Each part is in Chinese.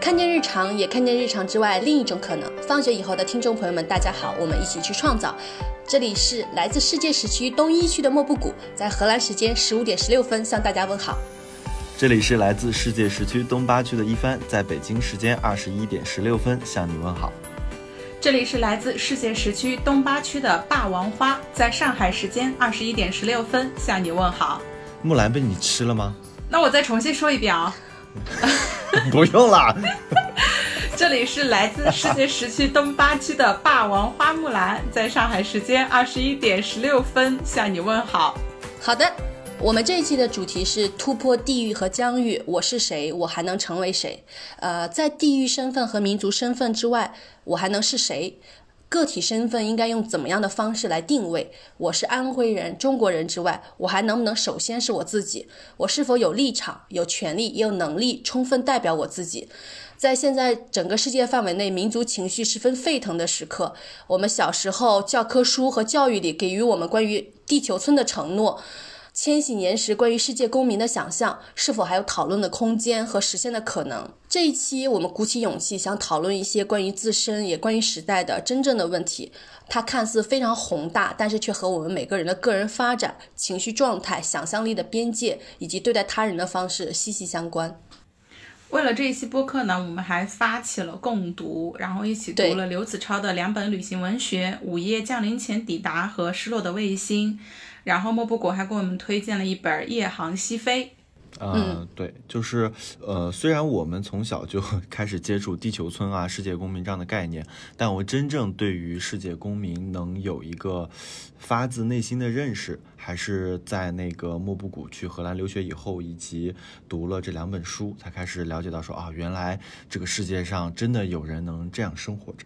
看见日常，也看见日常之外另一种可能。放学以后的听众朋友们，大家好，我们一起去创造。这里是来自世界时区东一区的莫布谷，在荷兰时间十五点十六分向大家问好。这里是来自世界时区东八区的一帆，在北京时间二十一点十六分向你问好。这里是来自世界时区东八区的霸王花，在上海时间二十一点十六分向你问好。木兰被你吃了吗？那我再重新说一遍啊。不用了。这里是来自世界时区东八区的霸王花木兰，在上海时间二十一点十六分向你问好。好的，我们这一期的主题是突破地域和疆域。我是谁？我还能成为谁？呃，在地域身份和民族身份之外，我还能是谁？个体身份应该用怎么样的方式来定位？我是安徽人、中国人之外，我还能不能首先是我自己？我是否有立场、有权利、也有能力充分代表我自己？在现在整个世界范围内，民族情绪十分沸腾的时刻，我们小时候教科书和教育里给予我们关于地球村的承诺。千禧年时关于世界公民的想象，是否还有讨论的空间和实现的可能？这一期我们鼓起勇气，想讨论一些关于自身也关于时代的真正的问题。它看似非常宏大，但是却和我们每个人的个人发展、情绪状态、想象力的边界以及对待他人的方式息息相关。为了这一期播客呢，我们还发起了共读，然后一起读了刘子超的两本旅行文学《午夜降临前抵达》和《失落的卫星》。然后莫布谷还给我们推荐了一本《夜航西飞》。嗯，对，就是呃，虽然我们从小就开始接触地球村啊、世界公民这样的概念，但我真正对于世界公民能有一个发自内心的认识，还是在那个莫布谷去荷兰留学以后，以及读了这两本书，才开始了解到说啊，原来这个世界上真的有人能这样生活着。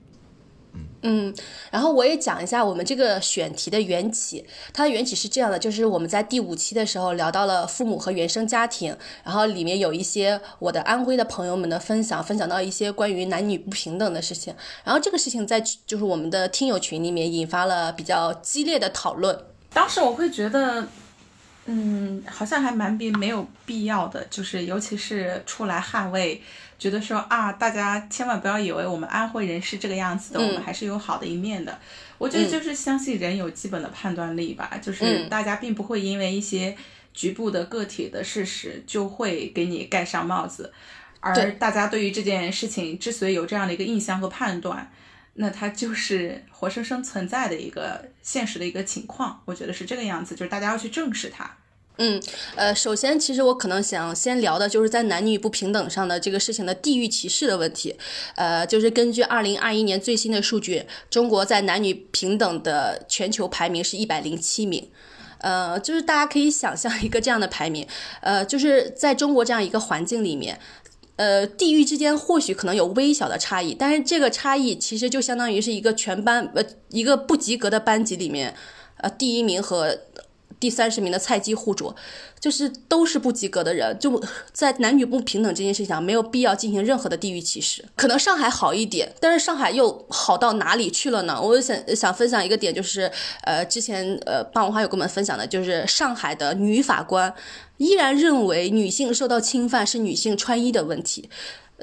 嗯，然后我也讲一下我们这个选题的缘起。它的缘起是这样的，就是我们在第五期的时候聊到了父母和原生家庭，然后里面有一些我的安徽的朋友们的分享，分享到一些关于男女不平等的事情。然后这个事情在就是我们的听友群里面引发了比较激烈的讨论。当时我会觉得。嗯，好像还蛮必没有必要的，就是尤其是出来捍卫，觉得说啊，大家千万不要以为我们安徽人是这个样子的，我们还是有好的一面的。我觉得就是相信人有基本的判断力吧，就是大家并不会因为一些局部的个体的事实就会给你盖上帽子，而大家对于这件事情之所以有这样的一个印象和判断，那它就是活生生存在的一个现实的一个情况。我觉得是这个样子，就是大家要去正视它。嗯，呃，首先，其实我可能想先聊的就是在男女不平等上的这个事情的地域歧视的问题。呃，就是根据二零二一年最新的数据，中国在男女平等的全球排名是一百零七名。呃，就是大家可以想象一个这样的排名，呃，就是在中国这样一个环境里面，呃，地域之间或许可能有微小的差异，但是这个差异其实就相当于是一个全班呃一个不及格的班级里面，呃，第一名和。第三十名的菜鸡互啄，就是都是不及格的人，就在男女不平等这件事情上，没有必要进行任何的地域歧视。可能上海好一点，但是上海又好到哪里去了呢？我想想分享一个点，就是呃，之前呃，霸王花有跟我们分享的，就是上海的女法官依然认为女性受到侵犯是女性穿衣的问题，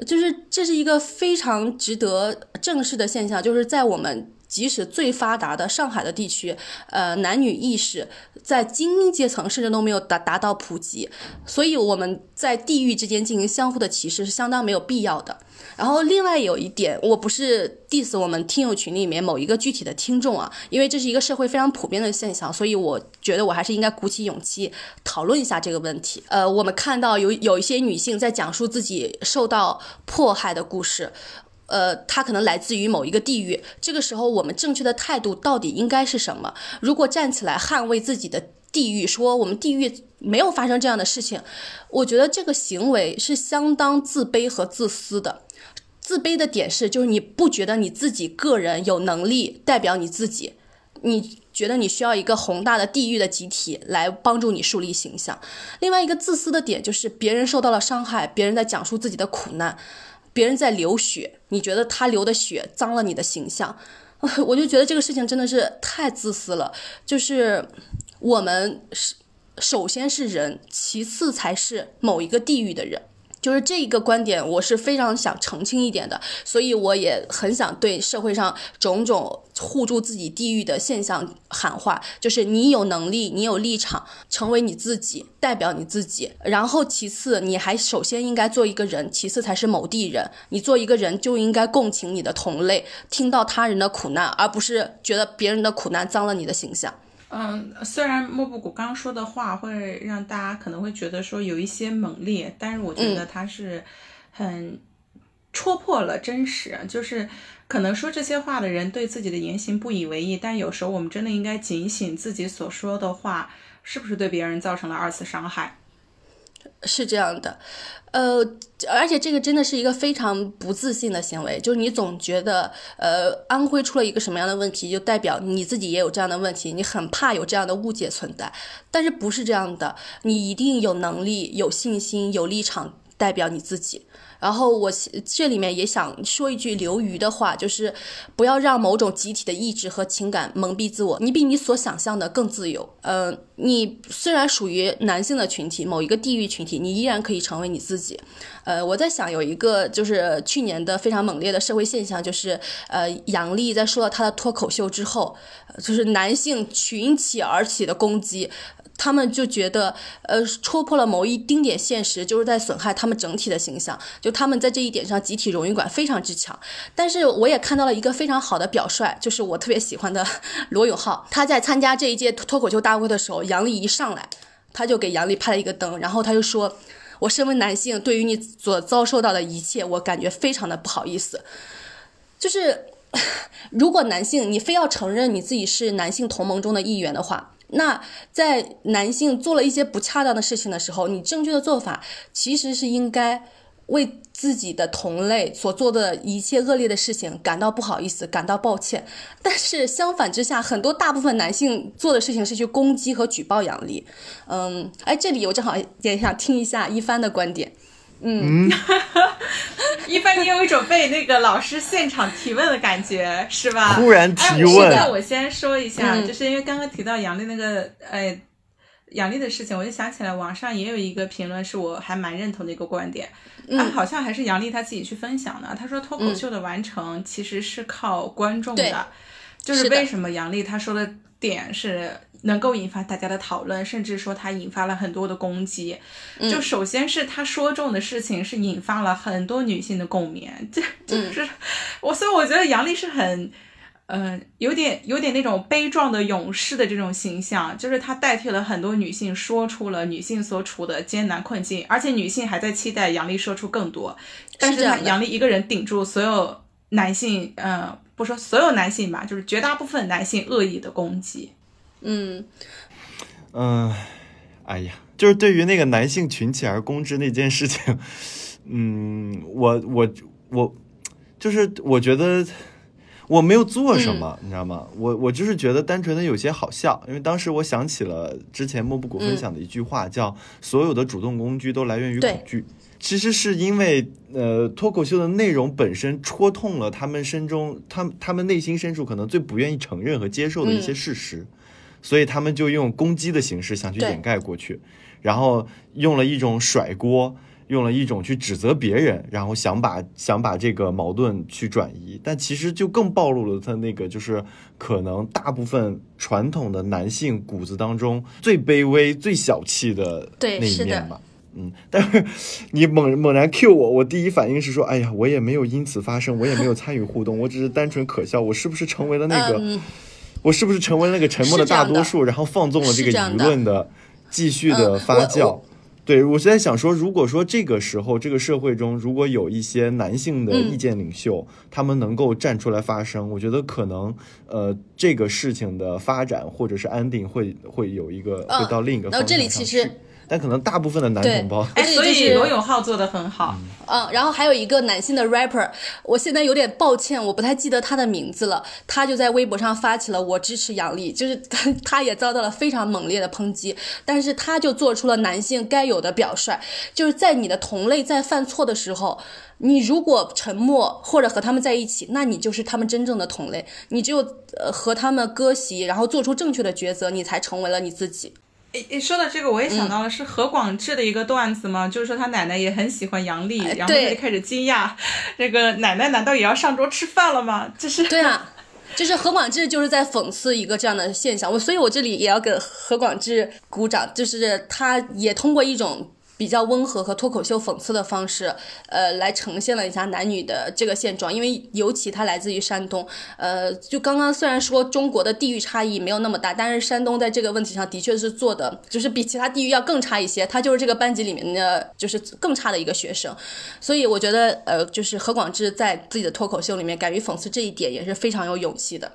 就是这是一个非常值得正视的现象，就是在我们。即使最发达的上海的地区，呃，男女意识在精英阶层甚至都没有达达到普及，所以我们在地域之间进行相互的歧视是相当没有必要的。然后另外有一点，我不是 diss 我们听友群里面某一个具体的听众啊，因为这是一个社会非常普遍的现象，所以我觉得我还是应该鼓起勇气讨论一下这个问题。呃，我们看到有有一些女性在讲述自己受到迫害的故事。呃，他可能来自于某一个地域。这个时候，我们正确的态度到底应该是什么？如果站起来捍卫自己的地域，说我们地域没有发生这样的事情，我觉得这个行为是相当自卑和自私的。自卑的点是，就是你不觉得你自己个人有能力代表你自己，你觉得你需要一个宏大的地域的集体来帮助你树立形象。另外一个自私的点就是，别人受到了伤害，别人在讲述自己的苦难。别人在流血，你觉得他流的血脏了你的形象？我就觉得这个事情真的是太自私了。就是我们是首先是人，其次才是某一个地域的人。就是这一个观点，我是非常想澄清一点的，所以我也很想对社会上种种护住自己地域的现象喊话，就是你有能力，你有立场，成为你自己，代表你自己。然后其次，你还首先应该做一个人，其次才是某地人。你做一个人就应该共情你的同类，听到他人的苦难，而不是觉得别人的苦难脏了你的形象。嗯，虽然莫布谷刚刚说的话会让大家可能会觉得说有一些猛烈，但是我觉得他是很戳破了真实。就是可能说这些话的人对自己的言行不以为意，但有时候我们真的应该警醒自己所说的话是不是对别人造成了二次伤害。是这样的，呃，而且这个真的是一个非常不自信的行为，就是你总觉得，呃，安徽出了一个什么样的问题，就代表你自己也有这样的问题，你很怕有这样的误解存在，但是不是这样的，你一定有能力、有信心、有立场代表你自己。然后我这里面也想说一句刘瑜的话，就是不要让某种集体的意志和情感蒙蔽自我。你比你所想象的更自由。呃，你虽然属于男性的群体，某一个地域群体，你依然可以成为你自己。呃，我在想有一个就是去年的非常猛烈的社会现象，就是呃，杨笠在说了他的脱口秀之后，就是男性群起而起的攻击。他们就觉得，呃，戳破了某一丁点现实，就是在损害他们整体的形象。就他们在这一点上，集体荣誉感非常之强。但是我也看到了一个非常好的表率，就是我特别喜欢的罗永浩。他在参加这一届脱口秀大会的时候，杨笠一上来，他就给杨笠拍了一个灯，然后他就说：“我身为男性，对于你所遭受到的一切，我感觉非常的不好意思。”就是 如果男性你非要承认你自己是男性同盟中的一员的话。那在男性做了一些不恰当的事情的时候，你正确的做法其实是应该为自己的同类所做的一切恶劣的事情感到不好意思，感到抱歉。但是相反之下，很多大部分男性做的事情是去攻击和举报杨笠。嗯，哎，这里我正好也想听一下一帆的观点。嗯，一般，你有一种被那个老师现场提问的感觉，是吧？突然提问。那我先说一下，就是因为刚刚提到杨丽那个，呃，杨丽的事情，我就想起来网上也有一个评论，是我还蛮认同的一个观点。啊，好像还是杨丽他自己去分享的。他说脱口秀的完成其实是靠观众的，就是为什么杨丽她说的点是。能够引发大家的讨论，甚至说他引发了很多的攻击。就首先是他说中的事情是引发了很多女性的共鸣，这就是我，所以我觉得杨笠是很，嗯，有点有点那种悲壮的勇士的这种形象，就是他代替了很多女性说出了女性所处的艰难困境，而且女性还在期待杨笠说出更多，但是杨笠一个人顶住所有男性，嗯，不说所有男性吧，就是绝大部分男性恶意的攻击。嗯，嗯，哎呀，就是对于那个男性群起而攻之那件事情，嗯，我我我，就是我觉得我没有做什么，你知道吗？我我就是觉得单纯的有些好笑，因为当时我想起了之前莫布谷分享的一句话，叫“所有的主动攻击都来源于恐惧”。其实是因为，呃，脱口秀的内容本身戳痛了他们身中，他他们内心深处可能最不愿意承认和接受的一些事实。所以他们就用攻击的形式想去掩盖过去，然后用了一种甩锅，用了一种去指责别人，然后想把想把这个矛盾去转移，但其实就更暴露了他那个就是可能大部分传统的男性骨子当中最卑微、最小气的那一面吧。嗯，但是你猛猛然 Q 我，我第一反应是说，哎呀，我也没有因此发生，我也没有参与互动，我只是单纯可笑，我是不是成为了那个？我是不是成为那个沉默的大多数，然后放纵了这个舆论的继续的发酵？对我是在想说，如果说这个时候这个社会中如果有一些男性的意见领袖，他们能够站出来发声，我觉得可能呃这个事情的发展或者是安定会会有一个会到另一个方向上去。但可能大部分的男同胞，哎，所以罗永浩做的很好。嗯，然后还有一个男性的 rapper，我现在有点抱歉，我不太记得他的名字了。他就在微博上发起了“我支持杨笠”，就是他他也遭到了非常猛烈的抨击，但是他就做出了男性该有的表率，就是在你的同类在犯错的时候，你如果沉默或者和他们在一起，那你就是他们真正的同类。你只有呃和他们割席，然后做出正确的抉择，你才成为了你自己。诶诶，说到这个，我也想到了是何广智的一个段子嘛，就是说他奶奶也很喜欢杨笠，然后他就开始惊讶，这个奶奶难道也要上桌吃饭了吗？就是对啊。就是何广智就是在讽刺一个这样的现象，我所以，我这里也要给何广智鼓掌，就是他也通过一种。比较温和和脱口秀讽刺的方式，呃，来呈现了一下男女的这个现状。因为尤其他来自于山东，呃，就刚刚虽然说中国的地域差异没有那么大，但是山东在这个问题上的确是做的，就是比其他地域要更差一些。他就是这个班级里面的就是更差的一个学生，所以我觉得，呃，就是何广智在自己的脱口秀里面敢于讽刺这一点也是非常有勇气的。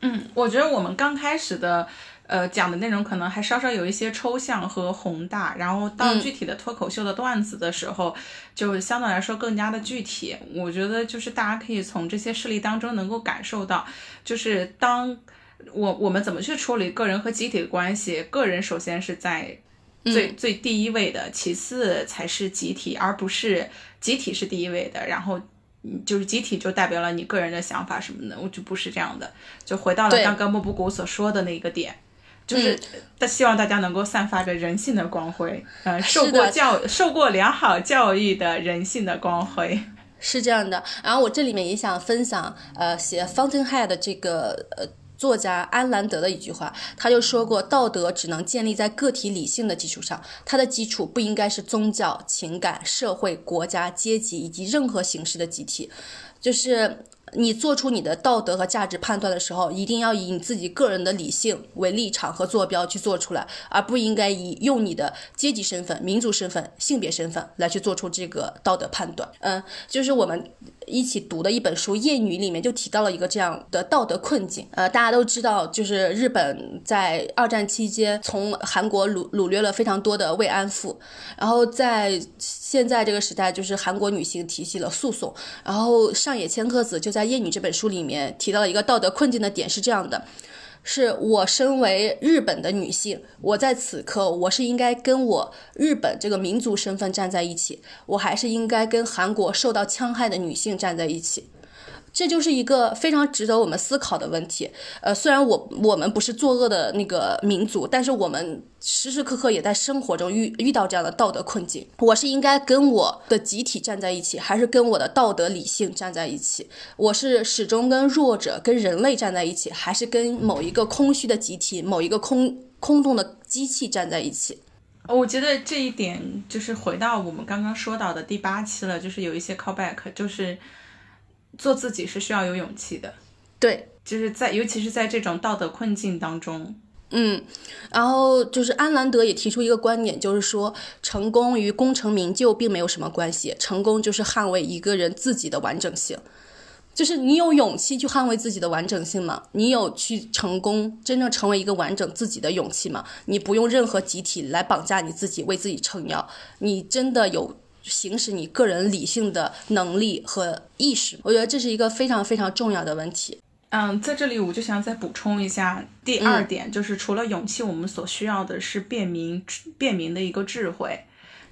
嗯，我觉得我们刚开始的。呃，讲的内容可能还稍稍有一些抽象和宏大，然后到具体的脱口秀的段子的时候，就相对来说更加的具体。我觉得就是大家可以从这些事例当中能够感受到，就是当我我们怎么去处理个人和集体的关系，个人首先是在最最第一位的，其次才是集体，而不是集体是第一位的，然后就是集体就代表了你个人的想法什么的，我就不是这样的。就回到了刚刚莫布谷所说的那个点。就是他希望大家能够散发着人性的光辉，呃，受过教、受过良好教育的人性的光辉，是这样的。然后我这里面也想分享，呃，写《Fountainhead》这个呃作家安兰德的一句话，他就说过，道德只能建立在个体理性的基础上，它的基础不应该是宗教、情感、社会、国家、阶级以及任何形式的集体，就是。你做出你的道德和价值判断的时候，一定要以你自己个人的理性为立场和坐标去做出来，而不应该以用你的阶级身份、民族身份、性别身份来去做出这个道德判断。嗯，就是我们。一起读的一本书《夜女》里面就提到了一个这样的道德困境。呃，大家都知道，就是日本在二战期间从韩国掳掳掠了非常多的慰安妇，然后在现在这个时代，就是韩国女性提起了诉讼。然后上野千鹤子就在《夜女》这本书里面提到了一个道德困境的点是这样的。是我身为日本的女性，我在此刻我是应该跟我日本这个民族身份站在一起，我还是应该跟韩国受到戕害的女性站在一起。这就是一个非常值得我们思考的问题。呃，虽然我我们不是作恶的那个民族，但是我们时时刻刻也在生活中遇遇到这样的道德困境。我是应该跟我的集体站在一起，还是跟我的道德理性站在一起？我是始终跟弱者、跟人类站在一起，还是跟某一个空虚的集体、某一个空空洞的机器站在一起？我觉得这一点就是回到我们刚刚说到的第八期了，就是有一些 callback，就是。做自己是需要有勇气的，对，就是在尤其是在这种道德困境当中，嗯，然后就是安兰德也提出一个观点，就是说成功与功成名就并没有什么关系，成功就是捍卫一个人自己的完整性，就是你有勇气去捍卫自己的完整性吗？你有去成功真正成为一个完整自己的勇气吗？你不用任何集体来绑架你自己，为自己撑腰，你真的有？行使你个人理性的能力和意识，我觉得这是一个非常非常重要的问题。嗯，在这里我就想再补充一下，第二点就是除了勇气，我们所需要的是辨明辨明的一个智慧。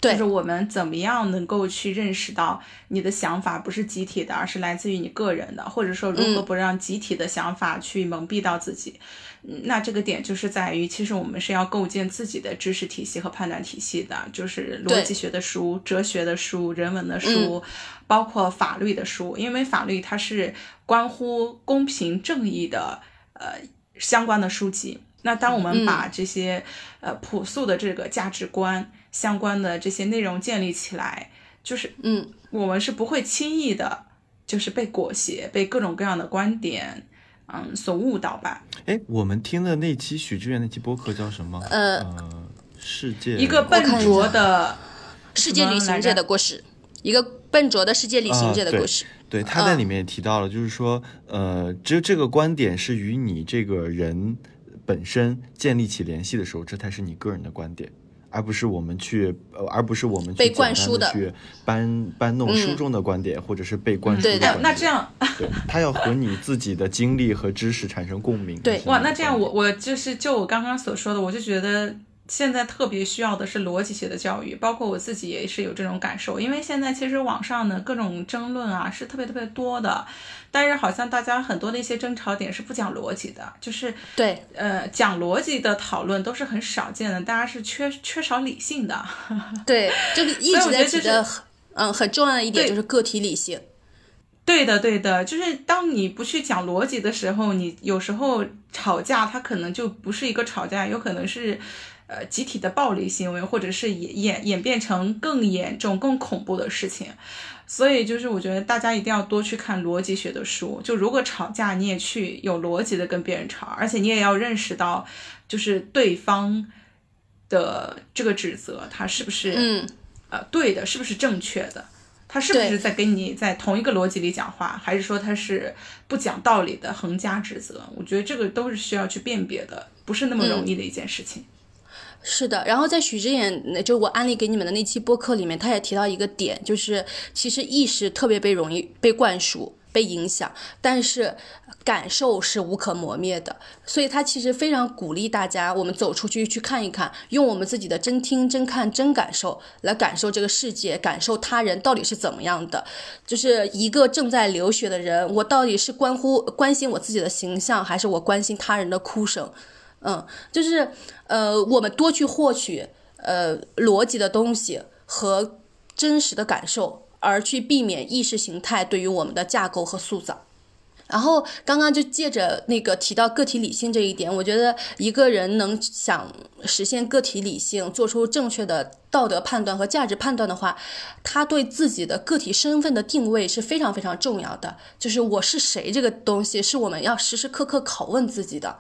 就是我们怎么样能够去认识到你的想法不是集体的，而是来自于你个人的，或者说如何不让集体的想法去蒙蔽到自己。那这个点就是在于，其实我们是要构建自己的知识体系和判断体系的，就是逻辑学的书、哲学的书、人文的书，包括法律的书，因为法律它是关乎公平正义的呃相关的书籍。那当我们把这些呃朴素的这个价值观。相关的这些内容建立起来，就是嗯，我们是不会轻易的，就是被裹挟，被各种各样的观点，嗯，所误导吧。哎，我们听的那期许知远那期播客叫什么？呃，世界一个笨拙的世界旅行者的故事，一个笨拙的世界旅行者的故事。对，他在里面也提到了，就是说，呃，只有这个观点是与你这个人本身建立起联系的时候，这才是你个人的观点。而不是我们去，呃，而不是我们被灌输的去搬搬弄书中的观点，或者是被灌输的观点。那这样，对，他要和你自己的经历和知识产生共鸣。对，哇，那这样我我就是就我刚刚所说的，我就觉得现在特别需要的是逻辑学的教育，包括我自己也是有这种感受。因为现在其实网上呢各种争论啊是特别特别多的，但是好像大家很多的一些争吵点是不讲逻辑的，就是对，呃，讲逻辑的讨论都是很少见的，大家是缺缺少理性的。对，这个一直在提的，嗯，很重要的一点就是个体理性。对的，对的，就是当你不去讲逻辑的时候，你有时候吵架，它可能就不是一个吵架，有可能是，呃，集体的暴力行为，或者是演演演变成更严重、更恐怖的事情。所以，就是我觉得大家一定要多去看逻辑学的书。就如果吵架，你也去有逻辑的跟别人吵，而且你也要认识到，就是对方的这个指责，他是不是嗯呃对的，是不是正确的。他是不是在跟你在同一个逻辑里讲话，还是说他是不讲道理的横加指责？我觉得这个都是需要去辨别的，不是那么容易的一件事情。是的，然后在许知远，就我安利给你们的那期播客里面，他也提到一个点，就是其实意识特别被容易被灌输、被影响，但是。感受是无可磨灭的，所以他其实非常鼓励大家，我们走出去去看一看，用我们自己的真听、真看、真感受来感受这个世界，感受他人到底是怎么样的。就是一个正在流血的人，我到底是关乎关心我自己的形象，还是我关心他人的哭声？嗯，就是呃，我们多去获取呃逻辑的东西和真实的感受，而去避免意识形态对于我们的架构和塑造。然后刚刚就借着那个提到个体理性这一点，我觉得一个人能想实现个体理性，做出正确的道德判断和价值判断的话，他对自己的个体身份的定位是非常非常重要的。就是我是谁这个东西，是我们要时时刻刻拷问自己的。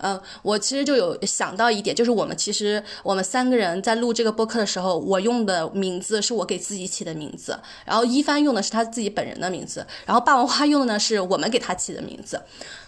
嗯，我其实就有想到一点，就是我们其实我们三个人在录这个播客的时候，我用的名字是我给自己起的名字，然后一帆用的是他自己本人的名字，然后霸王花用的呢是我们给他起的名字。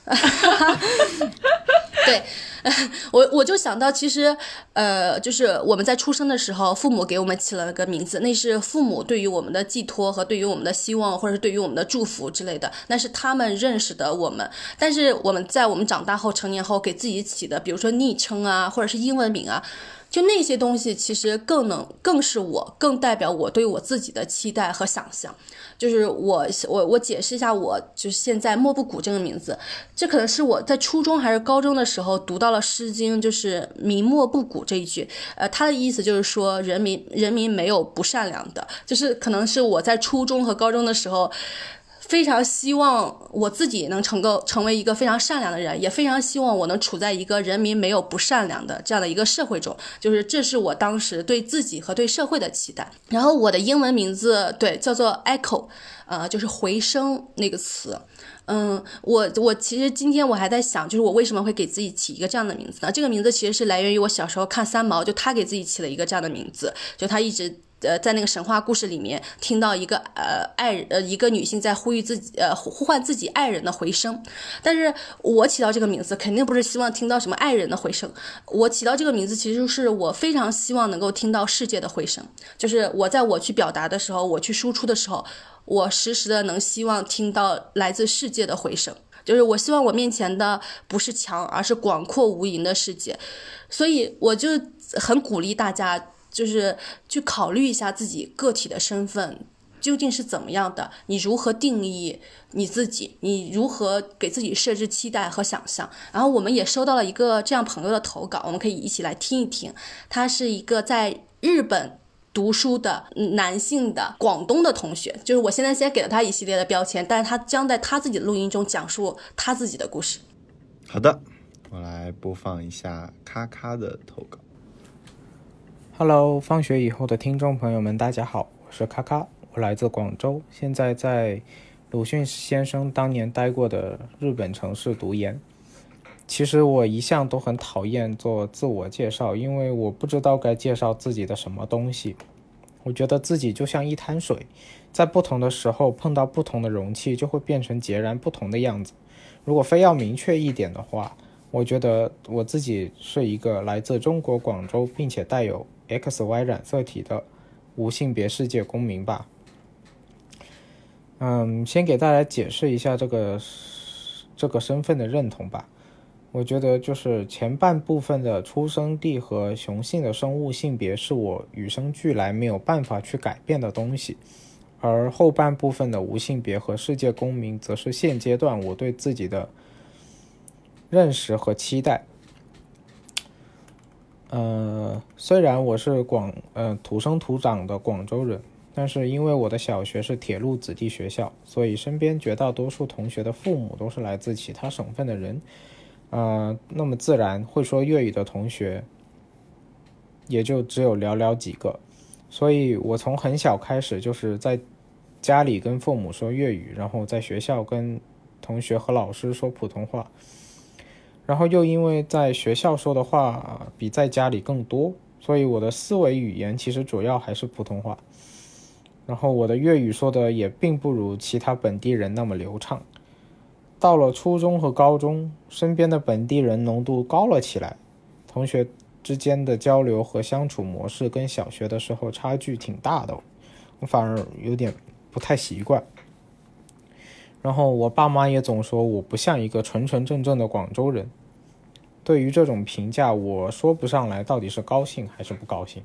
对，我我就想到，其实，呃，就是我们在出生的时候，父母给我们起了个名字，那是父母对于我们的寄托和对于我们的希望，或者是对于我们的祝福之类的，那是他们认识的我们。但是我们在我们长大后、成年后给自己起的，比如说昵称啊，或者是英文名啊。就那些东西，其实更能，更是我，更代表我对我自己的期待和想象。就是我，我，我解释一下，我就是现在莫不谷这个名字，这可能是我在初中还是高中的时候读到了《诗经》，就是“民莫不谷”这一句。呃，它的意思就是说，人民，人民没有不善良的，就是可能是我在初中和高中的时候。非常希望我自己能成够成为一个非常善良的人，也非常希望我能处在一个人民没有不善良的这样的一个社会中。就是这是我当时对自己和对社会的期待。然后我的英文名字对叫做 Echo，呃，就是回声那个词。嗯，我我其实今天我还在想，就是我为什么会给自己起一个这样的名字呢？这个名字其实是来源于我小时候看三毛，就他给自己起了一个这样的名字，就他一直。呃，在那个神话故事里面，听到一个呃爱呃一个女性在呼吁自己呃呼唤自己爱人的回声，但是我起到这个名字肯定不是希望听到什么爱人的回声，我起到这个名字其实是我非常希望能够听到世界的回声，就是我在我去表达的时候，我去输出的时候，我时时的能希望听到来自世界的回声，就是我希望我面前的不是墙，而是广阔无垠的世界，所以我就很鼓励大家。就是去考虑一下自己个体的身份究竟是怎么样的，你如何定义你自己，你如何给自己设置期待和想象。然后我们也收到了一个这样朋友的投稿，我们可以一起来听一听。他是一个在日本读书的男性的广东的同学，就是我现在先给了他一系列的标签，但是他将在他自己的录音中讲述他自己的故事。好的，我来播放一下咔咔的投稿。Hello，放学以后的听众朋友们，大家好，我是咔咔，我来自广州，现在在鲁迅先生当年待过的日本城市读研。其实我一向都很讨厌做自我介绍，因为我不知道该介绍自己的什么东西。我觉得自己就像一滩水，在不同的时候碰到不同的容器，就会变成截然不同的样子。如果非要明确一点的话，我觉得我自己是一个来自中国广州，并且带有。X Y 染色体的无性别世界公民吧。嗯，先给大家解释一下这个这个身份的认同吧。我觉得就是前半部分的出生地和雄性的生物性别是我与生俱来没有办法去改变的东西，而后半部分的无性别和世界公民，则是现阶段我对自己的认识和期待。呃，虽然我是广呃土生土长的广州人，但是因为我的小学是铁路子弟学校，所以身边绝大多数同学的父母都是来自其他省份的人，呃，那么自然会说粤语的同学也就只有寥寥几个，所以我从很小开始就是在家里跟父母说粤语，然后在学校跟同学和老师说普通话。然后又因为在学校说的话比在家里更多，所以我的思维语言其实主要还是普通话。然后我的粤语说的也并不如其他本地人那么流畅。到了初中和高中，身边的本地人浓度高了起来，同学之间的交流和相处模式跟小学的时候差距挺大的，我反而有点不太习惯。然后我爸妈也总说我不像一个纯纯正正的广州人。对于这种评价，我说不上来到底是高兴还是不高兴。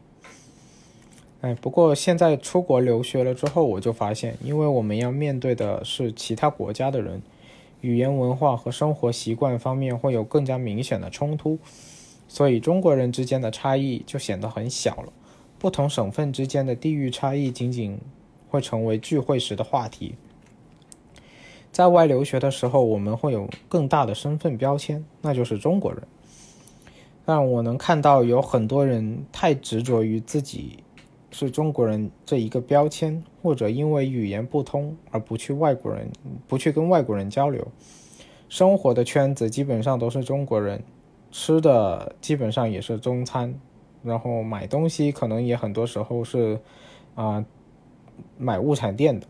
哎，不过现在出国留学了之后，我就发现，因为我们要面对的是其他国家的人，语言文化和生活习惯方面会有更加明显的冲突，所以中国人之间的差异就显得很小了。不同省份之间的地域差异仅仅会成为聚会时的话题。在外留学的时候，我们会有更大的身份标签，那就是中国人。但我能看到有很多人太执着于自己是中国人这一个标签，或者因为语言不通而不去外国人，不去跟外国人交流。生活的圈子基本上都是中国人，吃的基本上也是中餐，然后买东西可能也很多时候是啊买物产店的。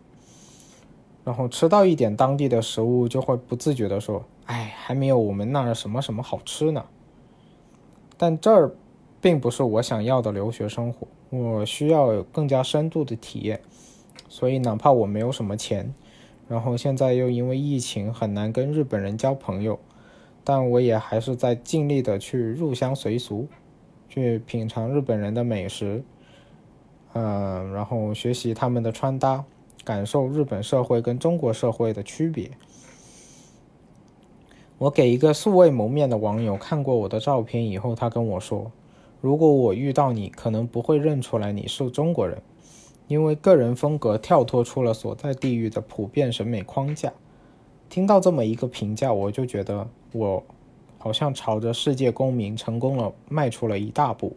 然后吃到一点当地的食物，就会不自觉地说：“哎，还没有我们那儿什么什么好吃呢。”但这儿并不是我想要的留学生活，我需要有更加深度的体验。所以，哪怕我没有什么钱，然后现在又因为疫情很难跟日本人交朋友，但我也还是在尽力的去入乡随俗，去品尝日本人的美食，嗯，然后学习他们的穿搭。感受日本社会跟中国社会的区别。我给一个素未谋面的网友看过我的照片以后，他跟我说：“如果我遇到你，可能不会认出来你是中国人，因为个人风格跳脱出了所在地域的普遍审美框架。”听到这么一个评价，我就觉得我好像朝着世界公民成功了迈出了一大步。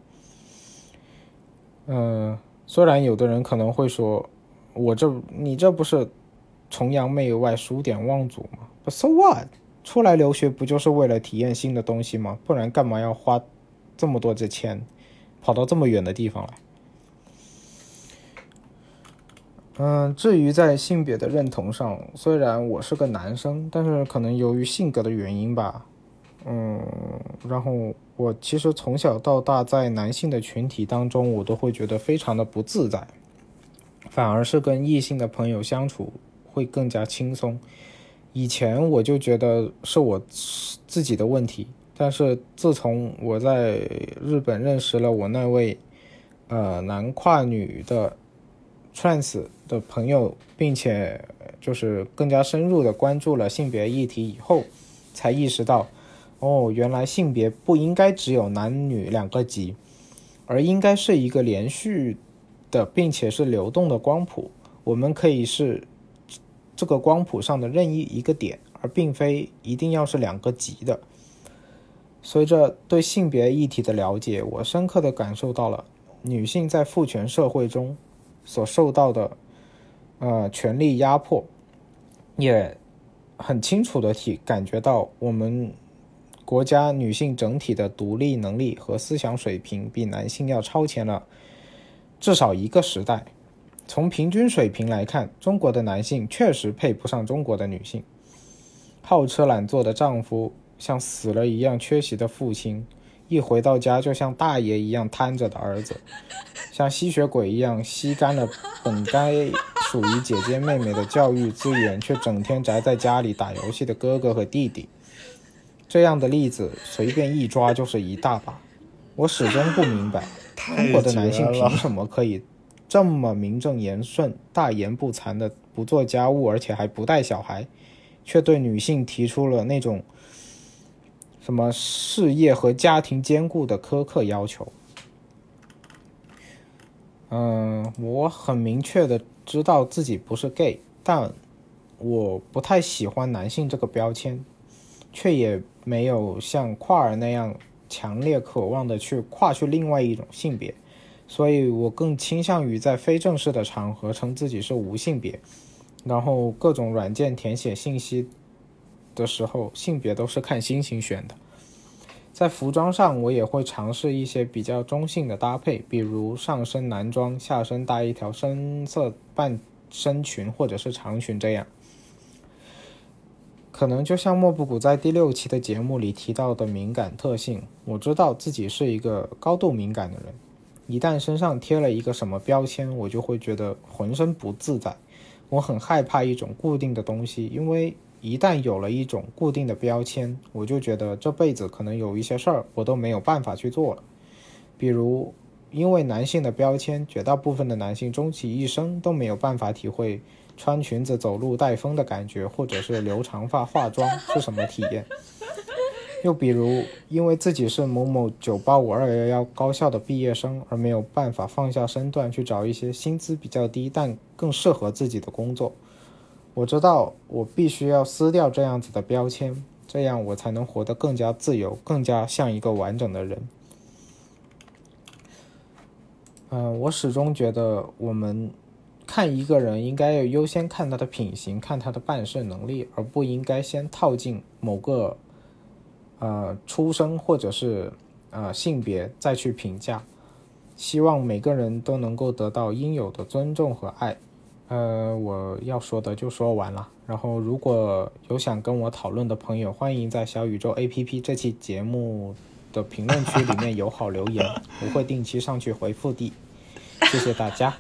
嗯，虽然有的人可能会说。我这你这不是崇洋媚外、数典忘祖吗？So what？出来留学不就是为了体验新的东西吗？不然干嘛要花这么多的钱，跑到这么远的地方来？嗯，至于在性别的认同上，虽然我是个男生，但是可能由于性格的原因吧，嗯，然后我其实从小到大在男性的群体当中，我都会觉得非常的不自在。反而是跟异性的朋友相处会更加轻松。以前我就觉得是我自己的问题，但是自从我在日本认识了我那位呃男跨女的 trans 的朋友，并且就是更加深入的关注了性别议题以后，才意识到，哦，原来性别不应该只有男女两个级，而应该是一个连续。的，并且是流动的光谱，我们可以是这个光谱上的任意一个点，而并非一定要是两个极的。随着对性别议题的了解，我深刻的感受到了女性在父权社会中所受到的呃权力压迫，也很清楚的体感觉到我们国家女性整体的独立能力和思想水平比男性要超前了。至少一个时代，从平均水平来看，中国的男性确实配不上中国的女性。好吃懒做的丈夫，像死了一样缺席的父亲，一回到家就像大爷一样瘫着的儿子，像吸血鬼一样吸干了本该属于姐姐妹妹的教育资源，却整天宅在家里打游戏的哥哥和弟弟。这样的例子随便一抓就是一大把。我始终不明白，中国的男性凭什么可以这么名正言顺、大言不惭的不做家务，而且还不带小孩，却对女性提出了那种什么事业和家庭兼顾的苛刻要求？嗯，我很明确的知道自己不是 gay，但我不太喜欢男性这个标签，却也没有像跨儿那样强烈渴望的去跨去另外一种性别，所以我更倾向于在非正式的场合称自己是无性别，然后各种软件填写信息的时候，性别都是看心情选的。在服装上，我也会尝试一些比较中性的搭配，比如上身男装，下身搭一条深色半身裙或者是长裙这样。可能就像莫布谷在第六期的节目里提到的敏感特性，我知道自己是一个高度敏感的人，一旦身上贴了一个什么标签，我就会觉得浑身不自在。我很害怕一种固定的东西，因为。一旦有了一种固定的标签，我就觉得这辈子可能有一些事儿我都没有办法去做了。比如，因为男性的标签，绝大部分的男性终其一生都没有办法体会穿裙子走路带风的感觉，或者是留长发化妆是什么体验。又比如，因为自己是某某九八五二幺幺高校的毕业生，而没有办法放下身段去找一些薪资比较低但更适合自己的工作。我知道，我必须要撕掉这样子的标签，这样我才能活得更加自由，更加像一个完整的人。嗯，我始终觉得，我们看一个人应该要优先看他的品行，看他的办事能力，而不应该先套进某个呃出生或者是呃性别再去评价。希望每个人都能够得到应有的尊重和爱。呃，我要说的就说完了。然后，如果有想跟我讨论的朋友，欢迎在小宇宙 APP 这期节目的评论区里面友好留言，我会定期上去回复的。谢谢大家。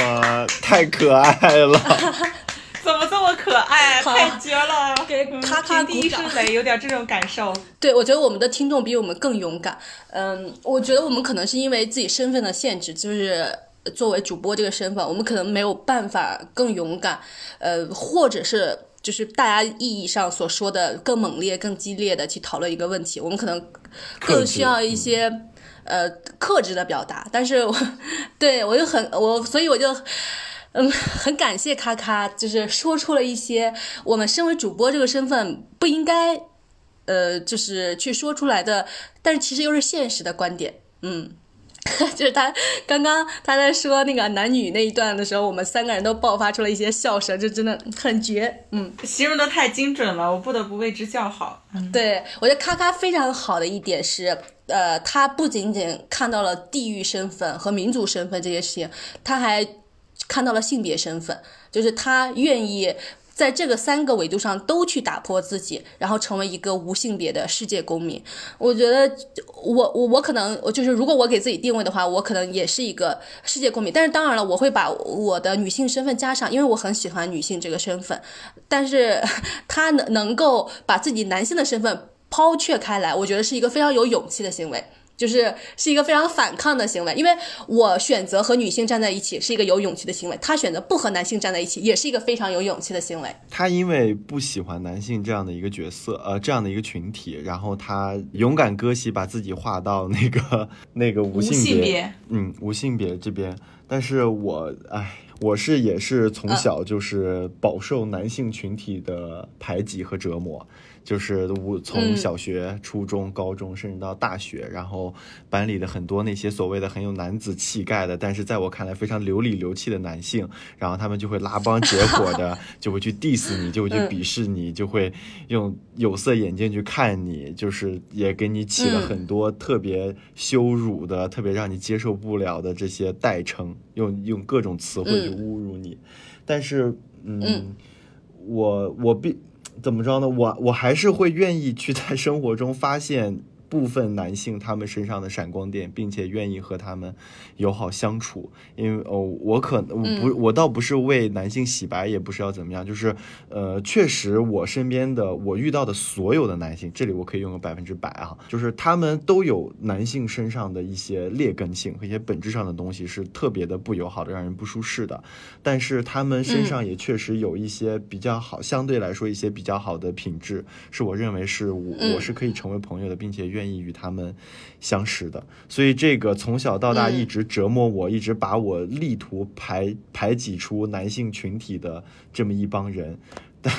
哇，太可爱了！怎么这么可爱？太绝了！给咔咔第一声雷，有点这种感受。对，我觉得我们的听众比我们更勇敢。嗯，我觉得我们可能是因为自己身份的限制，就是。作为主播这个身份，我们可能没有办法更勇敢，呃，或者是就是大家意义上所说的更猛烈、更激烈的去讨论一个问题，我们可能更需要一些呃克制的表达。但是，我对我就很我，所以我就嗯很感谢咔咔，就是说出了一些我们身为主播这个身份不应该呃就是去说出来的，但是其实又是现实的观点，嗯。就是他刚刚他在说那个男女那一段的时候，我们三个人都爆发出了一些笑声，就真的很绝。嗯，形容的太精准了，我不得不为之叫好。对我觉得咔咔非常好的一点是，呃，他不仅仅看到了地域身份和民族身份这些事情，他还看到了性别身份，就是他愿意。在这个三个维度上都去打破自己，然后成为一个无性别的世界公民。我觉得，我我我可能，我就是如果我给自己定位的话，我可能也是一个世界公民。但是当然了，我会把我的女性身份加上，因为我很喜欢女性这个身份。但是 他能能够把自己男性的身份抛却开来，我觉得是一个非常有勇气的行为。就是是一个非常反抗的行为，因为我选择和女性站在一起是一个有勇气的行为，他选择不和男性站在一起也是一个非常有勇气的行为。他因为不喜欢男性这样的一个角色，呃，这样的一个群体，然后他勇敢割席，把自己划到那个那个无性别，嗯，无性别这边。但是我，哎，我是也是从小就是饱受男性群体的排挤和折磨。就是我从小学、初中、高中，甚至到大学，然后班里的很多那些所谓的很有男子气概的，但是在我看来非常流里流气的男性，然后他们就会拉帮结 伙的，就会去 diss 你，就会去鄙视你，就会用有色眼镜去看你，就是也给你起了很多特别羞辱的、特别让你接受不了的这些代称，用用各种词汇去侮辱你。但是，嗯，我我必。怎么着呢？我我还是会愿意去在生活中发现部分男性他们身上的闪光点，并且愿意和他们友好相处。因为哦，我可我不我倒不是为男性洗白，也不是要怎么样，就是呃，确实我身边的我遇到的所有的男性，这里我可以用个百分之百啊，就是他们都有男性身上的一些劣根性和一些本质上的东西是特别的不友好的，让人不舒适的。但是他们身上也确实有一些比较好，相对来说一些比较好的品质，是我认为是我我是可以成为朋友的，并且愿意与他们相识的。所以这个从小到大一直折磨我，一直把我力图排排挤出男性群体的这么一帮人，但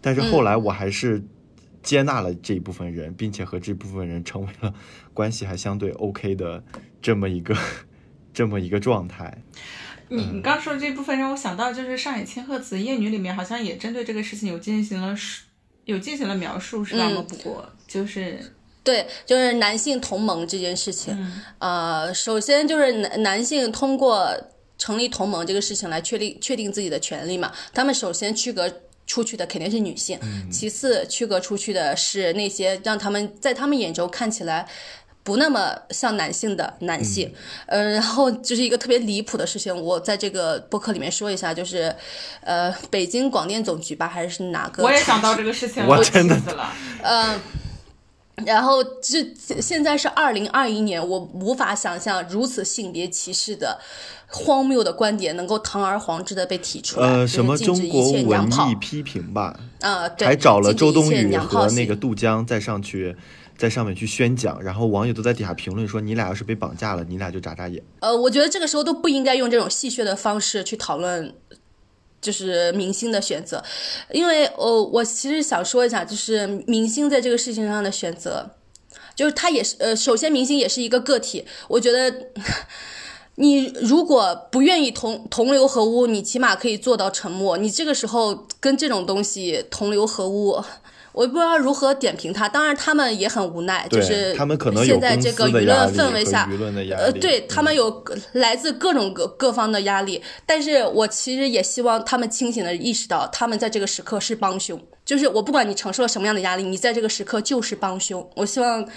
但是后来我还是接纳了这一部分人，并且和这部分人成为了关系还相对 OK 的这么一个 这么一个状态。你你刚说的这部分让我想到，就是上野千鹤子《夜女》里面好像也针对这个事情有进行了有进行了描述，是吧？嗯不过就是对，就是男性同盟这件事情，呃，首先就是男男性通过成立同盟这个事情来确立确定自己的权利嘛，他们首先区隔。出去的肯定是女性，其次区隔出去的是那些让他们在他们眼中看起来不那么像男性的男性，呃，然后就是一个特别离谱的事情，我在这个播客里面说一下，就是，呃，北京广电总局吧，还是哪个？我也想到这个事情，气我真的死了。嗯，然后这现在是二零二一年，我无法想象如此性别歧视的荒谬的观点能够堂而皇之的被提出来。呃，什么中国文艺批评吧，啊，对，还找了周冬雨和那个杜江再上去，在上面去宣讲，然后网友都在底下评论说：“你俩要是被绑架了，你俩就眨眨眼。呃，我觉得这个时候都不应该用这种戏谑的方式去讨论，就是明星的选择，因为呃，我其实想说一下，就是明星在这个事情上的选择，就是他也是呃，首先明星也是一个个体，我觉得。你如果不愿意同同流合污，你起码可以做到沉默。你这个时候跟这种东西同流合污，我不知道如何点评他。当然，他们也很无奈，就是他们可能现在这个舆论氛围下，舆论的压呃，对他们嗯有来自各种各各方的压力，但是我其实也希望他们清醒的意识到，他们在这个时刻是帮凶。就是我不管你承受了什么样的压力，你在这个时刻就是帮凶。我希望，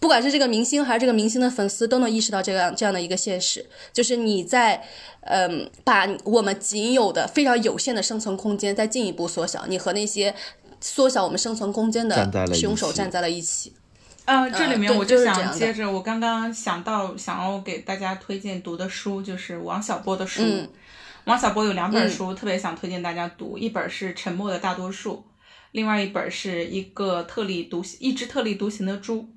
不管是这个明星还是这个明星的粉丝，都能意识到这样这样的一个现实，就是你在，嗯，把我们仅有的非常有限的生存空间再进一步缩小，你和那些缩小我们生存空间的凶手站在了一起。呃，这里面我就想接着我刚刚想到想要给大家推荐读的书，就是王小波的书。嗯王小波有两本书、特别想推荐大家读，一本是《沉默的大多数》，另外一本是一个特立独行一只特立独行的猪。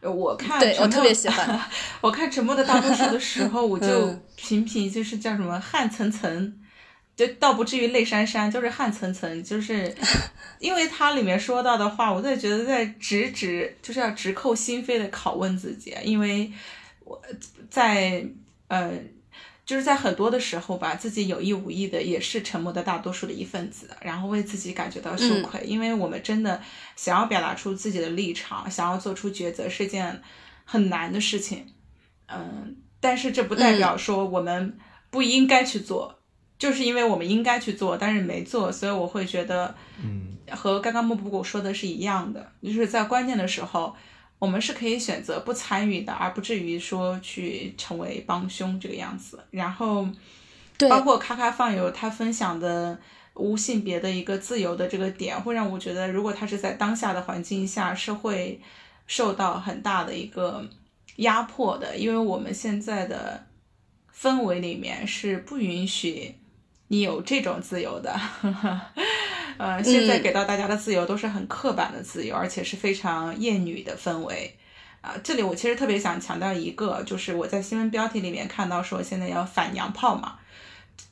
呃我看对我沉默特别喜欢。我看《沉默的大多数》的时候，我就嗯频频就是叫什么汗涔涔，就倒不至于泪潸潸，就是汗涔涔，就是 因为它里面说到的话，我在觉得在直指就是要直扣心扉的拷问自己，因为我在呃。就是在很多的时候吧，自己有意无意的也是沉默的大多数的一份子，然后为自己感觉到羞愧，因为我们真的想要表达出自己的立场，想要做出抉择是件很难的事情，嗯，但是这不代表说我们不应该去做，就是因为我们应该去做，但是没做，所以我会觉得，嗯，和刚刚木布谷说的是一样的，就是在关键的时候。我们是可以选择不参与的，而不至于说去成为帮凶这个样子。然后，对包括咔咔放友他分享的无性别的一个自由的这个点，会让我觉得，如果他是在当下的环境下，是会受到很大的一个压迫的，因为我们现在的氛围里面是不允许你有这种自由的。呃，现在给到大家的自由都是很刻板的自由，而且是非常厌女的氛围。啊、这里我其实特别想强调一个，就是我在新闻标题里面看到说现在要反娘炮嘛，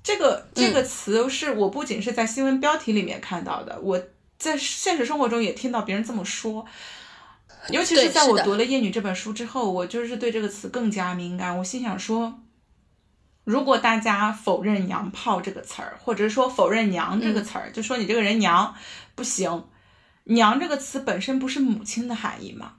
这个这个词是我不仅是在新闻标题里面看到的，我在现实生活中也听到别人这么说。尤其是在我读了《厌女》这本书之后，我就是对这个词更加敏感。我心想说，如果大家否认“娘炮”这个词儿，或者说否认“娘”这个词儿，就说你这个人娘不行，“娘”这个词本身不是母亲的含义吗？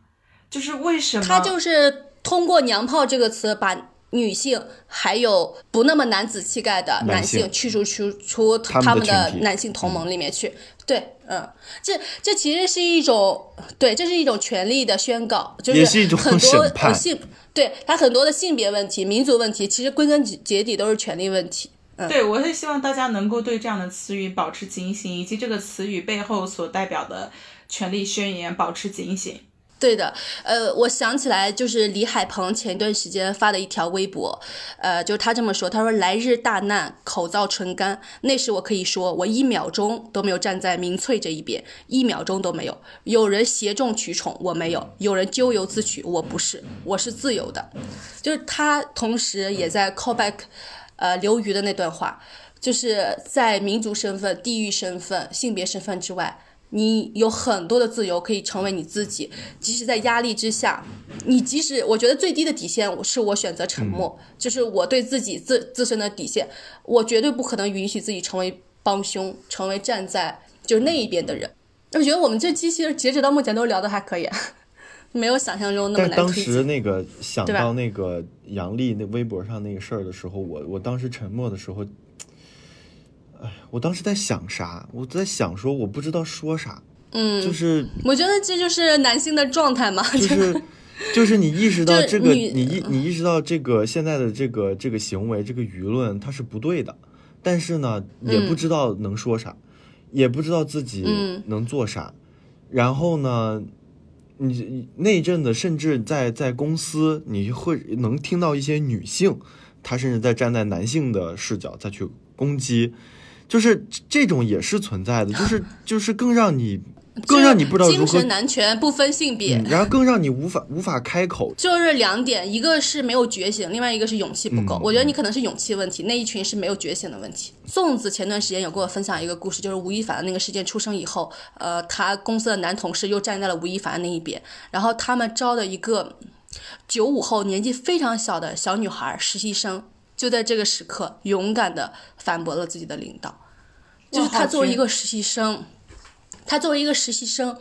就是为什么？他就是通过“娘炮”这个词把女性还有不那么男子气概的男男性驱逐出出他们的男性同盟里面去。对，嗯，这这其实是一种对，这是一种权利的宣告，就也是一种很多审判呃性对他很多的性别问题、民族问题，其实归根结底都是权利问题。对，我是希望大家能够对这样的词语保持警醒，以及这个词语背后所代表的权利宣言保持警醒。对的，呃，我想起来就是李海鹏前一段时间发的一条微博，呃，就是他这么说，他说来日大难，口燥唇干。那时我可以说，我一秒钟都没有站在民粹这一边，一秒钟都没有。有人挟众取宠，我没有；有人咎由自取，我不是，我是自由的。就是他同时也在 callback，呃，刘瑜的那段话，就是在民族身份、地域身份、性别身份之外。你有很多的自由可以成为你自己，即使在压力之下，你即使我觉得最低的底线是我选择沉默，就是我对自己自自身的底线，我绝对不可能允许自己成为帮凶，成为站在就是那一边的人。我觉得我们这期其实截止到目前都聊的还可以，啊，没有想象中那么但是当难推进。时那个想到那个杨笠那微博上那个事儿的时候，我我当时沉默的时候，哎，我当时在想啥？我在想说我不知道说啥，嗯，就是我觉得这就是男性的状态嘛，就是就是你意识到这个，你意你意识到这个现在的这个这个行为，这个舆论它是不对的，但是呢，也不知道能说啥，也不知道自己嗯能做啥，然后呢，你你那一阵子甚至在在公司，你会能听到一些女性，她甚至在站在男性的视角再去攻击。就是这种也是存在的，就是 就是更让你更让你不知道如何精神男权不分性别。嗯，然后更让你无法无法开口。就是两点，一个是没有觉醒，另外一个是勇气不够。嗯我觉得你可能是勇气问题，那一群是没有觉醒的问题。粽子前段时间有跟我分享一个故事，就是吴亦凡的那个事件出生以后，呃，他公司的男同事又站在了吴亦凡那一边，然后他们招的一个九五后年纪非常小的小女孩实习生，就在这个时刻勇敢的反驳了自己的领导，就是他作为一个实习生，他作为一个实习生。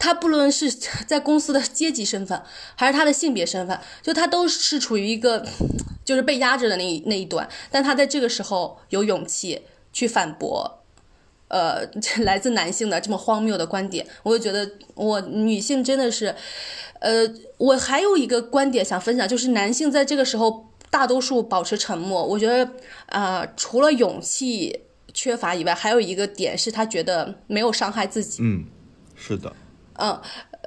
他不论是在公司的阶级身份，还是他的性别身份，就他都是处于一个就是被压制的那一那一端，但他在这个时候有勇气去反驳，呃，来自男性的这么荒谬的观点，我就觉得我女性真的是，呃，我还有一个观点想分享，就是男性在这个时候大多数保持沉默，我觉得呃，除了勇气缺乏以外，还有一个点是他觉得没有伤害自己。嗯，是的，嗯，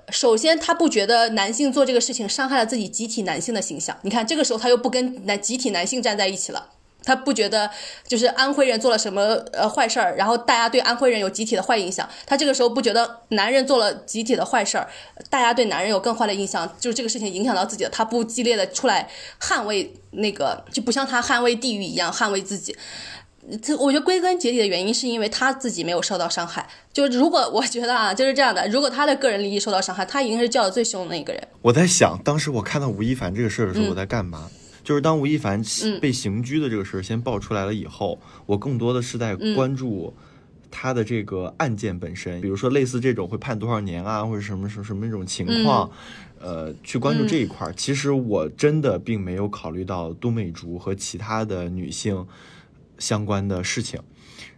首先他不觉得男性做这个事情伤害了自己集体男性的形象。你看，这个时候他又不跟男集体男性站在一起了。他不觉得就是安徽人做了什么呃坏事儿，然后大家对安徽人有集体的坏印象。他这个时候不觉得男人做了集体的坏事儿，大家对男人有更坏的印象，就是这个事情影响到自己了。他不激烈的出来捍卫那个，就不像他捍卫地域一样捍卫自己。这我觉得归根结底的原因是因为他自己没有受到伤害。就是如果 我觉得啊，就是这样的，如果他的个人利益受到伤害，他一定是叫的最凶的那个人。我在想，当时我看到吴亦凡这个事儿的时候，嗯我在干嘛？就是当吴亦凡被刑拘的这个事儿先爆出来了以后，我更多的是在嗯关注他的这个案件本身，比如说类似这种会判多少年啊，或者什么什么什么那种情况，嗯呃，去关注这一块儿。其实我真的并没有考虑到都美竹和其他的女性相关的事情。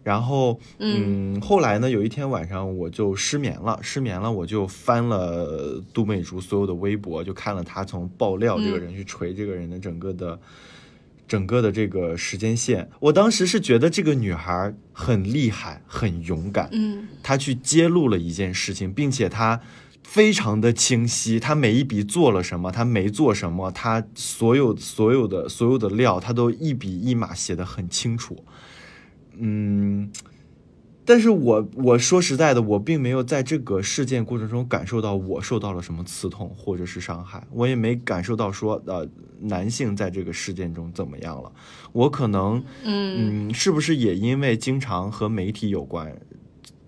然后，嗯，后来呢，有一天晚上我就失眠了，失眠了，我就翻了杜美竹所有的微博，就看了她从爆料这个人去锤这个人的整个的、整个的这个时间线。我当时是觉得这个女孩很厉害，很勇敢，嗯，她去揭露了一件事情，并且她。非常的清晰，她每一笔做了什么，她没做什么，她所有所有的所有的料，她都一笔一码写的很清楚。嗯，但是我我说实在的，我并没有在这个事件过程中感受到我受到了什么刺痛或者是伤害，我也没感受到说呃男性在这个事件中怎么样了。我可能嗯是不是也因为经常和媒体有关，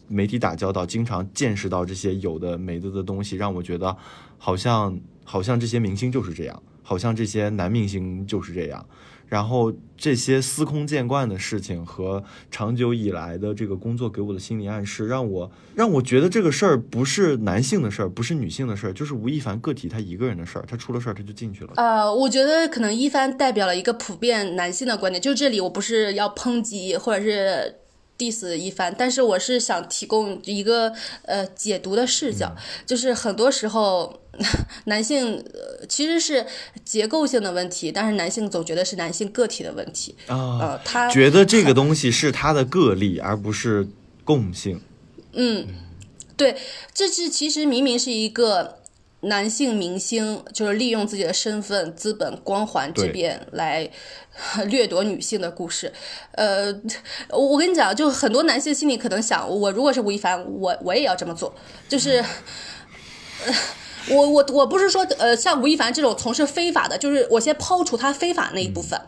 媒体打交道，经常见识到这些有的没的的东西，让我觉得好像好像这些明星就是这样，好像这些男明星就是这样。然后这些司空见惯的事情和长久以来的这个工作给我的心理暗示，让我让我觉得这个事儿不是男性的事儿，不是女性的事儿，就是吴亦凡个体他一个人的事儿。他出了事儿他就进去了。呃，我觉得可能一帆代表了一个普遍男性的观点，就这里我不是要抨击或者是。Diss 一番，但是我是想提供一个呃解读的视角，就是很多时候 男性呃其实是结构性的问题，但是男性总觉得是男性个体的问题啊，呃，他觉得这个东西是他的个例，而不是共性。嗯，对，这是其实明明是一个。男性明星就是利用自己的身份、资本、光环这边来掠夺女性的故事。呃，我跟你讲，就很多男性心里可能想，我如果是吴亦凡，我我也要这么做。就是，我我我不是说，呃，像吴亦凡这种从事非法的，就是我先抛除他非法那一部分。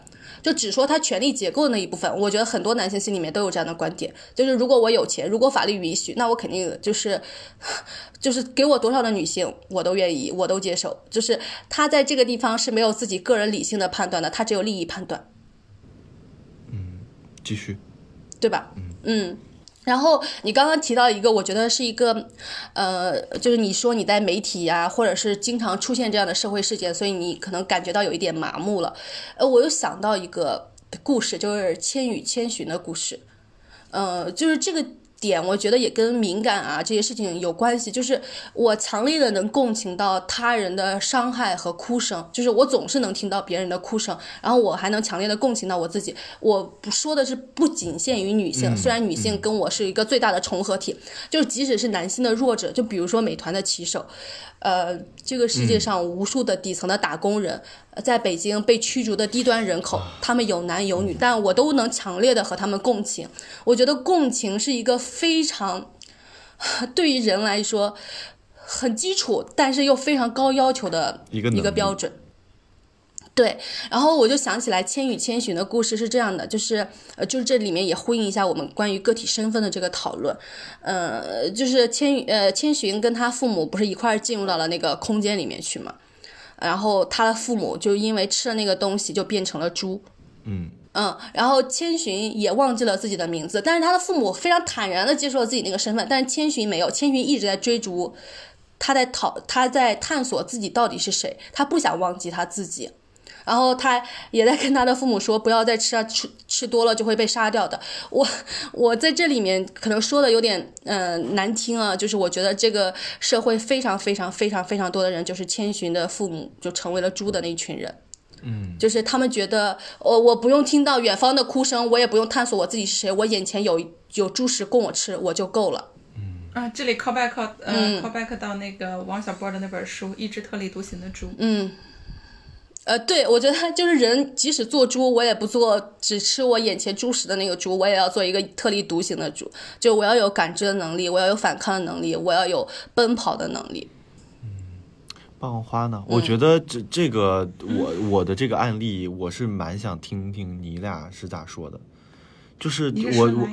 就只说他权力结构的那一部分，我觉得很多男性心里面都有这样的观点，就是如果我有钱，如果法律允许，那我肯定就是，就是给我多少的女性我都愿意，我都接受。就是他在这个地方是没有自己个人理性的判断的，他只有利益判断。嗯，继续，对吧？嗯嗯。然后你刚刚提到一个，我觉得是一个，呃，就是你说你在媒体呀，或者是经常出现这样的社会事件，所以你可能感觉到有一点麻木了。呃，我又想到一个故事，就是《千与千寻》的故事，呃，就是这个。点我觉得也跟敏感啊这些事情有关系，就是我强烈的能共情到他人的伤害和哭声，就是我总是能听到别人的哭声，然后我还能强烈的共情到我自己。我不说的是不仅限于女性，虽然女性跟我是一个最大的重合体，就是即使是男性的弱者，就比如说美团的骑手。呃，这个世界上无数的底层的打工人，在北京被驱逐的低端人口，他们有男有女，但我都能强烈的和他们共情。我觉得共情是一个非常 对于人来说很基础，但是又非常高要求的一个一个标准。对，然后我就想起来《千与千寻》的故事是这样的，就是呃，就是这里面也呼应一下我们关于个体身份的这个讨论，呃，就是千与呃千寻跟他父母不是一块儿进入到了那个空间里面去嘛，然后他的父母就因为吃了那个东西就变成了猪，嗯。嗯，然后千寻也忘记了自己的名字，但是他的父母非常坦然的接受了自己那个身份，但是千寻没有，千寻一直在追逐，他在讨他在探索自己到底是谁，他不想忘记他自己。然后他也在跟他的父母说，不要再吃啊，吃吃多了就会被杀掉的。我我在这里面可能说的有点嗯难听啊，就是我觉得这个社会非常非常非常非常多的人，就是千寻的父母就成为了猪的那一群人。嗯，就是他们觉得，我我不用听到远方的哭声，我也不用探索我自己是谁，我眼前有有猪食供我吃，我就够了。嗯啊，这里 call back 呃 call back 到那个王小波的那本书《一只特立独行的猪》。嗯。呃，对，我觉得就是人，即使做猪，我也不做只吃我眼前猪食的那个猪，我也要做一个特立独行的猪。就我要有感知的能力，我要有反抗的能力，我要有奔跑的能力。嗯，棒花呢？我觉得这这个我我的这个案例，我是蛮想听听你俩是咋说的。就是我我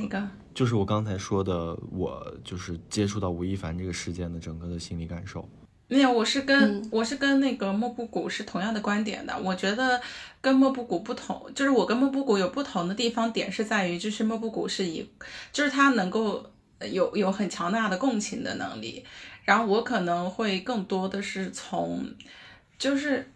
就是我刚才说的，我就是接触到吴亦凡这个事件的整个的心理感受。没有，我是跟我是跟那个莫布谷是同样的观点的。我觉得跟莫布谷不同，就是我跟莫布谷有不同的地方点是在于，就是莫布谷是以，就是他能够有有很强大的共情的能力，然后我可能会更多的是从，就是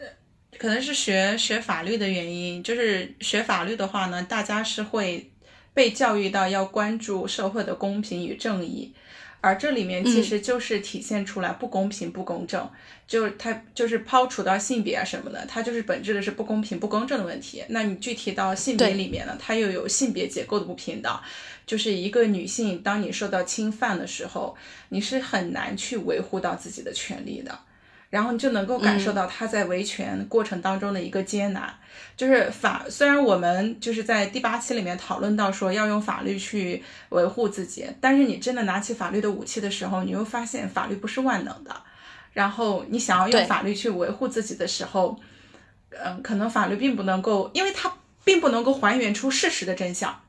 可能是学学法律的原因，就是学法律的话呢，大家是会被教育到要关注社会的公平与正义。而这里面其实就是体现出来不公平、不公正，就是它就是抛除到性别啊什么的，它就是本质的是不公平、不公正的问题。那你具体到性别里面呢，它又有性别结构的不平等，就是一个女性，当你受到侵犯的时候，你是很难去维护到自己的权利的。然后你就能够感受到他在维权过程当中的一个艰难，就是法虽然我们就是在第八期里面讨论到说要用法律去维护自己，但是你真的拿起法律的武器的时候，你又发现法律不是万能的。然后你想要用法律去维护自己的时候，嗯，可能法律并不能够，因为它并不能够还原出事实的真相。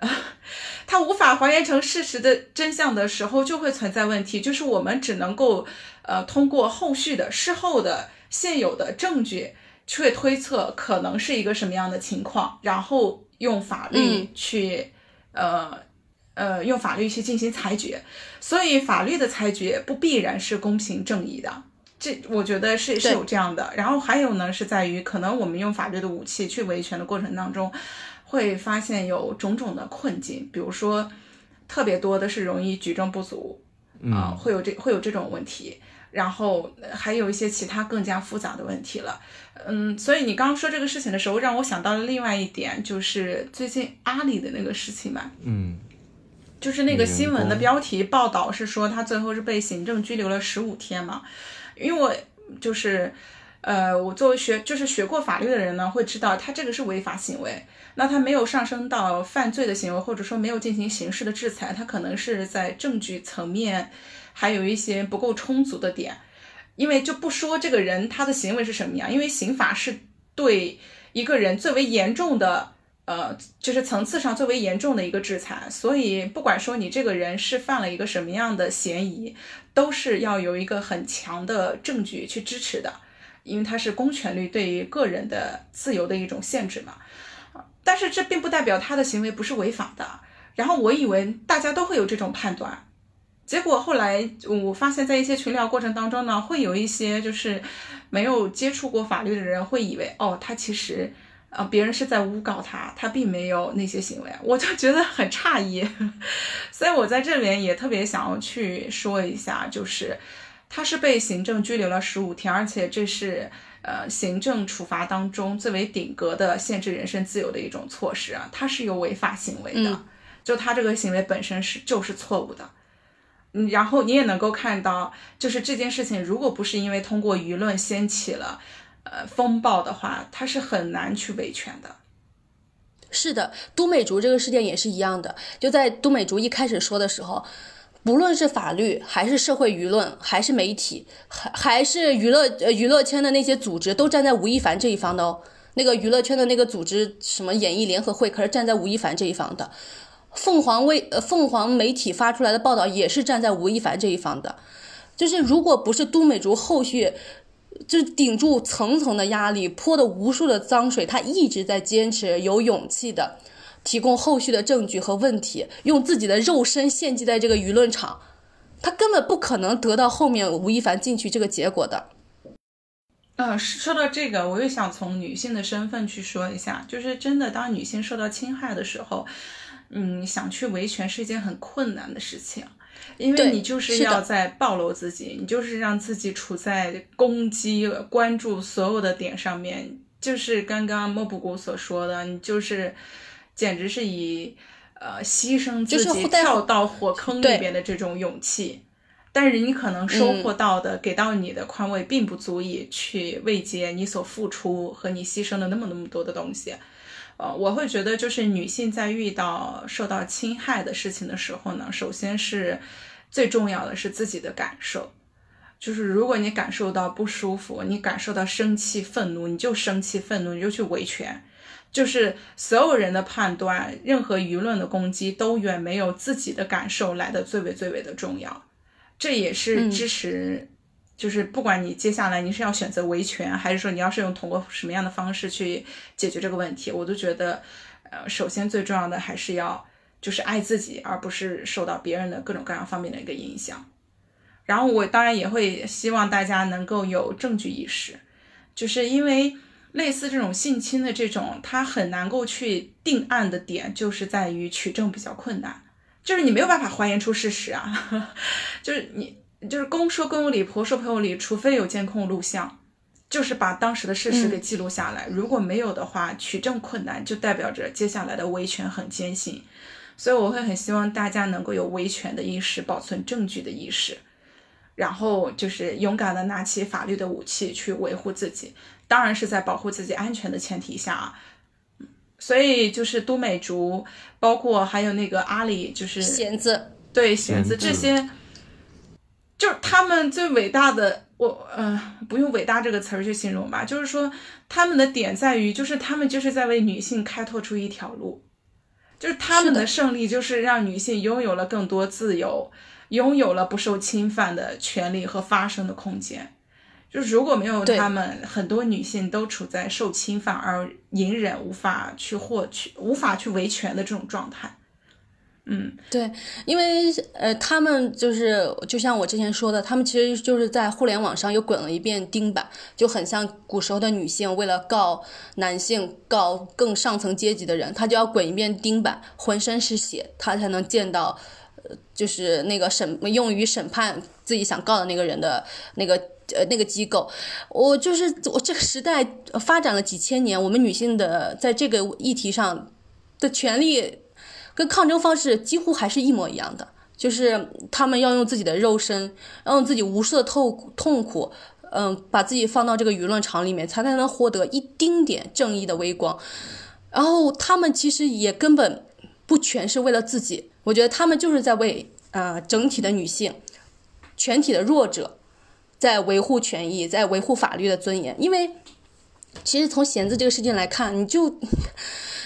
它无法还原成事实的真相的时候，就会存在问题。就是我们只能够，呃，通过后续的事后的现有的证据去推测可能是一个什么样的情况，然后用法律去，呃呃，用法律去进行裁决。所以法律的裁决不必然是公平正义的，这我觉得是是有这样的。然后还有呢，是在于可能我们用法律的武器去维权的过程当中，会发现有种种的困境，比如说特别多的是容易举证不足，啊，会有这会有这种问题。然后还有一些其他更加复杂的问题了，嗯，所以你刚刚说这个事情的时候，让我想到了另外一点，就是最近阿里的那个事情嘛，嗯，就是那个新闻的标题报道是说他最后是被行政拘留了十五天嘛，因为我就是，呃，我作为学就是学过法律的人呢，会知道他这个是违法行为，那他没有上升到犯罪的行为，或者说没有进行刑事的制裁，他可能是在证据层面。还有一些不够充足的点，因为就不说这个人他的行为是什么样，因为刑法是对一个人最为严重的，呃，就是层次上最为严重的一个制裁，所以不管说你这个人是犯了一个什么样的嫌疑，都是要有一个很强的证据去支持的，因为它是公权力对于个人的自由的一种限制嘛。但是这并不代表他的行为不是违法的。然后我以为大家都会有这种判断。结果后来我发现，在一些群聊过程当中呢，会有一些就是没有接触过法律的人会以为，哦，他其实，啊，别人是在诬告他，他并没有那些行为，我就觉得很诧异。所以我在这边也特别想要去说一下，就是他是被行政拘留了十五天，而且这是呃行政处罚当中最为顶格的限制人身自由的一种措施啊，他是有违法行为的，就他这个行为本身是就是错误的。嗯，然后你也能够看到，就是这件事情，如果不是因为通过舆论掀起了，呃，风暴的话，他是很难去维权的。是的，都美竹这个事件也是一样的。就在都美竹一开始说的时候，不论是法律，还是社会舆论，还是媒体，还还是娱乐呃娱乐圈的那些组织，都站在吴亦凡这一方的哦。那个娱乐圈的那个组织，什么演艺联合会，可是站在吴亦凡这一方的。凤凰卫呃，凤凰媒体发出来的报道也是站在吴亦凡这一方的，就是如果不是都美竹后续就顶住层层的压力，泼的无数的脏水，他一直在坚持，有勇气的提供后续的证据和问题，用自己的肉身献祭在这个舆论场，他根本不可能得到后面吴亦凡进去这个结果的。呃，说到这个，我又想从女性的身份去说一下，就是真的当女性受到侵害的时候。嗯，想去维权是一件很困难的事情，因为你就是要在暴露自己，你就是让自己处在攻击、关注所有的点上面，就是刚刚莫布谷所说的，你就是简直是以呃牺牲自己跳到火坑里边的这种勇气，但是你可能收获到的、给到你的宽慰，并不足以去慰藉你所付出和你牺牲的那么那么多的东西。呃，我会觉得，就是女性在遇到受到侵害的事情的时候呢，首先是最重要的是自己的感受。就是如果你感受到不舒服，你感受到生气、愤怒，你就生气、愤怒，你就去维权。就是所有人的判断，任何舆论的攻击，都远没有自己的感受来的最为最为的重要。这也是支持。就是不管你接下来你是要选择维权，还是说你要是用通过什么样的方式去解决这个问题，我都觉得，呃，首先最重要的还是要就是爱自己，而不是受到别人的各种各样方面的一个影响。然后我当然也会希望大家能够有证据意识，就是因为类似这种性侵的这种，它很难够去定案的点，就是在于取证比较困难，就是你没有办法还原出事实啊，就是你。就是公说公有理，婆说婆有理，除非有监控录像，就是把当时的事实给记录下来。如果没有的话，取证困难，就代表着接下来的维权很艰辛。所以我会很希望大家能够有维权的意识，保存证据的意识，然后就是勇敢的拿起法律的武器去维护自己，当然是在保护自己安全的前提下啊。所以就是都美竹，包括还有那个阿里，就是弦子，对弦子这些。就是他们最伟大的，我嗯，不用“伟大”这个词儿去形容吧，就是说他们的点在于，就是他们就是在为女性开拓出一条路，就是他们的胜利就是让女性拥有了更多自由，拥有了不受侵犯的权利和发声的空间。就是如果没有他们，很多女性都处在受侵犯而隐忍、无法去获取、无法去维权的这种状态。嗯，对，因为呃，他们就是就像我之前说的，他们其实就是在互联网上又滚了一遍钉板，就很像古时候的女性为了告男性、告更上层阶级的人，她就要滚一遍钉板，浑身是血，她才能见到，就是那个审用于审判自己想告的那个人的那个。呃，那个机构，我就是我这个时代发展了几千年，我们女性的在这个议题上的权利。跟抗争方式几乎还是一模一样的，就是他们要用自己的肉身，要用自己无数的痛苦痛苦，嗯，把自己放到这个舆论场里面，才才能获得一丁点正义的微光。然后他们其实也根本不全是为了自己，我觉得他们就是在为啊、整体的女性、全体的弱者，在维护权益，在维护法律的尊严。因为其实从弦子这个事件来看，你就。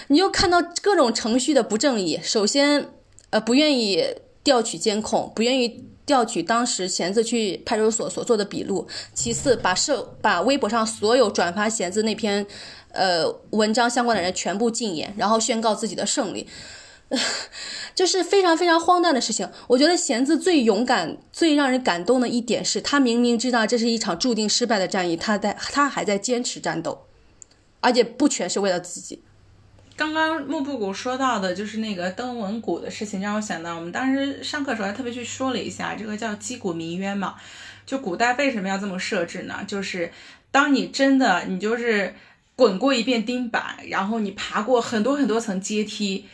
你就看到各种程序的不正义。首先，呃，不愿意调取监控，不愿意调取当时弦子去派出所所做的笔录。其次，把社把微博上所有转发弦子那篇呃文章相关的人全部禁言，然后宣告自己的胜利，就是非常非常荒诞的事情。我觉得弦子最勇敢、最让人感动的一点是，他明明知道这是一场注定失败的战役，他在他还在坚持战斗，而且不全是为了自己。刚刚幕布谷说到的就是那个登文谷的事情，让我想到我们当时上课时候还特别去说了一下，这个叫击鼓鸣冤嘛。就古代为什么要这么设置呢？就是当你真的你就是滚过一遍钉板，然后你爬过很多很多层阶梯，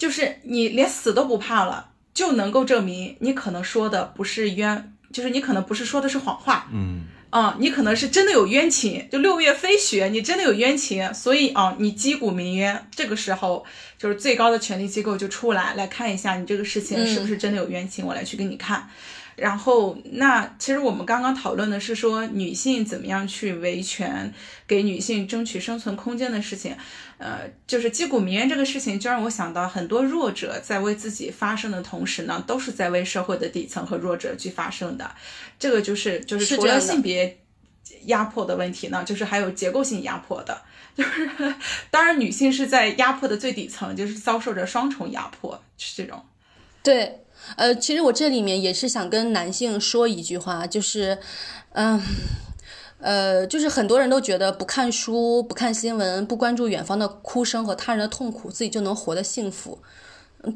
就是你连死都不怕了，就能够证明你可能说的不是冤，就是你可能不是说的是谎话。嗯。啊、嗯，你可能是真的有冤情，就六月飞雪，你真的有冤情，所以啊、嗯，你击鼓鸣冤，这个时候就是最高的权力机构就出来来看一下你这个事情是不是真的有冤情，嗯、我来去给你看。然后，那其实我们刚刚讨论的是说女性怎么样去维权，给女性争取生存空间的事情。呃，就是击鼓鸣冤这个事情，就让我想到很多弱者在为自己发声的同时呢，都是在为社会的底层和弱者去发声的。这个就是就是除了性别压迫的问题呢，就是还有结构性压迫的。就是当然，女性是在压迫的最底层，就是遭受着双重压迫，是这种。对。呃，其实我这里面也是想跟男性说一句话，就是，嗯，呃，就是很多人都觉得不看书、不看新闻、不关注远方的哭声和他人的痛苦，自己就能活得幸福，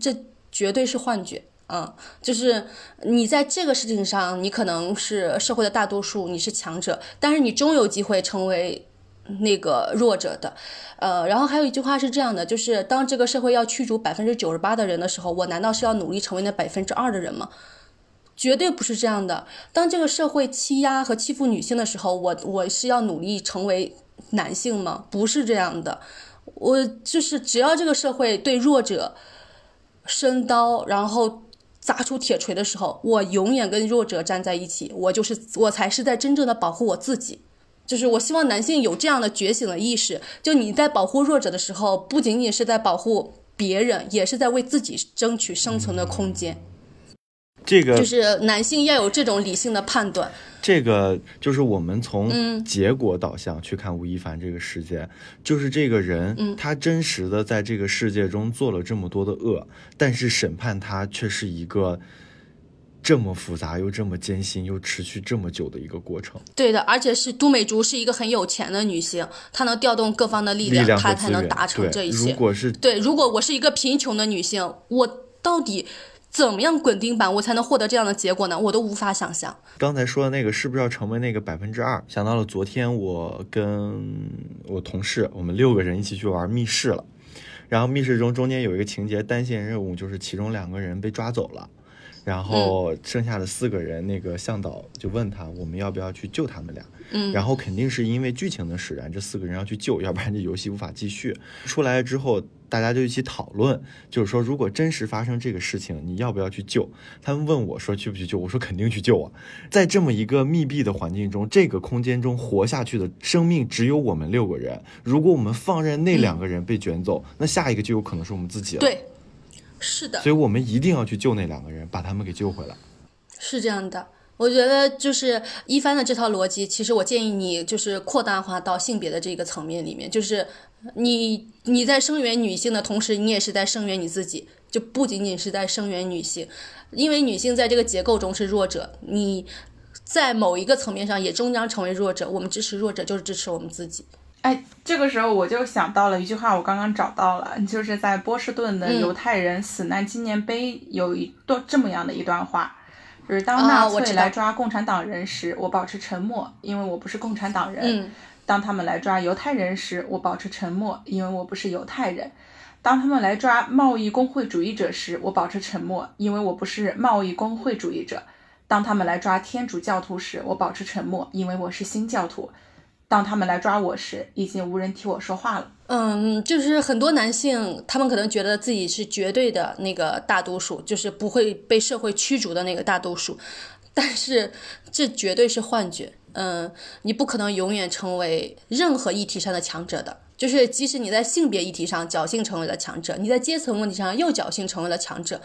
这绝对是幻觉。嗯，就是你在这个事情上，你可能是社会的大多数，你是强者，但是你终有机会成为那个弱者的。呃，然后还有一句话是这样的，就是当这个社会要驱逐百分之九十八的人的时候，我难道是要努力成为那百分之二的人吗？绝对不是这样的。当这个社会欺压和欺负女性的时候，我我是要努力成为男性吗？不是这样的。我就是只要这个社会对弱者伸刀，然后砸出铁锤的时候，我永远跟弱者站在一起。我就是我才是在真正的保护我自己。就是我希望男性有这样的觉醒的意识，就你在保护弱者的时候，不仅仅是在保护别人，也是在为自己争取生存的空间。这个就是男性要有这种理性的判断。这个就是我们从结果导向去看吴亦凡这个事件，嗯、就是这个人、嗯、他真实的在这个世界中做了这么多的恶，但是审判他却是一个。这么复杂又这么艰辛又持续这么久的一个过程，对的，而且是都美竹是一个很有钱的女性，她能调动各方的力量，量她才能达成这一切。如果是对，如果我是一个贫穷的女性，我到底怎么样滚钉板，我才能获得这样的结果呢？我都无法想象。刚才说的那个是不是要成为那个百分之二？想到了昨天我跟我同事，我们六个人一起去玩密室了，然后密室中中间有一个情节单线任务，就是其中两个人被抓走了。然后剩下的四个人，那个向导就问他，我们要不要去救他们俩？嗯，然后肯定是因为剧情的使然，这四个人要去救，要不然这游戏无法继续。出来之后，大家就一起讨论，就是说，如果真实发生这个事情，你要不要去救？他们问我说去不去救？我说肯定去救啊！在这么一个密闭的环境中，这个空间中活下去的生命只有我们六个人。如果我们放任那两个人被卷走，那下一个就有可能是我们自己了。对。是的，所以我们一定要去救那两个人，把他们给救回来。是这样的，我觉得就是一帆的这套逻辑，其实我建议你就是扩大化到性别的这个层面里面，就是你你在声援女性的同时，你也是在声援你自己，就不仅仅是在声援女性，因为女性在这个结构中是弱者，你在某一个层面上也终将成为弱者。我们支持弱者，就是支持我们自己。哎，这个时候我就想到了一句话，我刚刚找到了，就是在波士顿的犹太人死难纪念碑有一段这么样的一段话。就是当纳粹来抓共产党人时，我保持沉默，因为我不是共产党人；当他们来抓犹太人时，我保持沉默，因为我不是犹太人；当他们来抓贸易工会主义者时，我保持沉默，因为我不是贸易工会主义者；当他们来抓天主教徒时，我保持沉默，因为我是新教徒。当他们来抓我时，已经无人替我说话了。嗯，就是很多男性，他们可能觉得自己是绝对的那个大多数，就是不会被社会驱逐的那个大多数，但是这绝对是幻觉。嗯，你不可能永远成为任何议题上的强者的，就是即使你在性别议题上侥幸成为了强者，你在阶层问题上又侥幸成为了强者。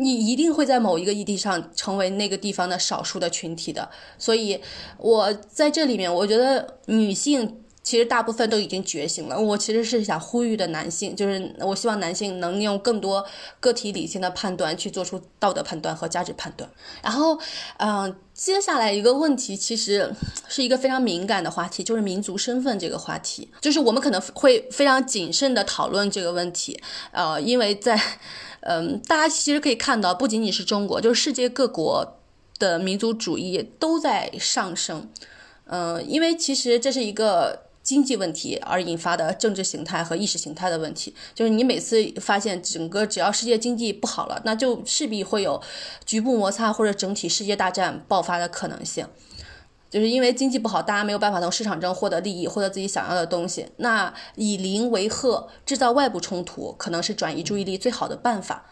你一定会在某一个议题上成为那个地方的少数的群体的，所以我在这里面，我觉得女性其实大部分都已经觉醒了。我其实是想呼吁的男性，就是我希望男性能用更多个体理性的判断去做出道德判断和价值判断。然后，嗯，接下来一个问题其实是一个非常敏感的话题，就是民族身份这个话题，就是我们可能会非常谨慎的讨论这个问题，呃，因为在。嗯，大家其实可以看到，不仅仅是中国，就是世界各国的民族主义都在上升。嗯，因为其实这是一个经济问题而引发的政治形态和意识形态的问题。就是你每次发现整个只要世界经济不好了，那就势必会有局部摩擦或者整体世界大战爆发的可能性。就是因为经济不好，大家没有办法从市场中获得利益，获得自己想要的东西。那以邻为壑，制造外部冲突，可能是转移注意力最好的办法。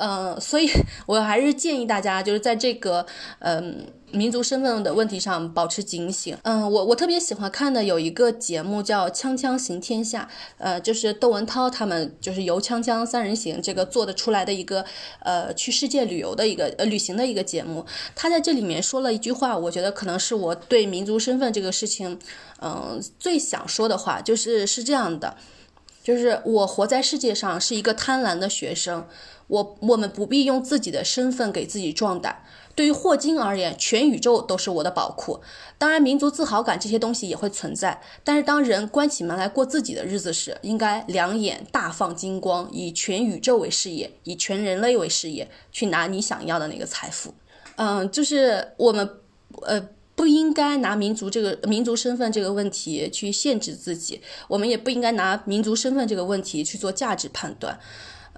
嗯，所以 我还是建议大家，就是在这个嗯民族身份的问题上保持警醒。嗯，我我特别喜欢看的有一个节目叫《锵锵行天下》，呃，就是窦文涛他们就是由锵锵三人行这个做的出来的一个呃去世界旅游的一个呃旅行的一个节目。他在这里面说了一句话，我觉得可能是我对民族身份这个事情，嗯，最想说的话，就是是这样的，就是我活在世界上是一个贪婪的学生。我我们不必用自己的身份给自己壮胆。对于霍金而言，全宇宙都是我的宝库。当然，民族自豪感这些东西也会存在。但是，当人关起门来过自己的日子时，应该两眼大放金光，以全宇宙为事业，以全人类为事业，去拿你想要的那个财富。嗯，就是我们呃不应该拿民族这个民族身份这个问题去限制自己，我们也不应该拿民族身份这个问题去做价值判断。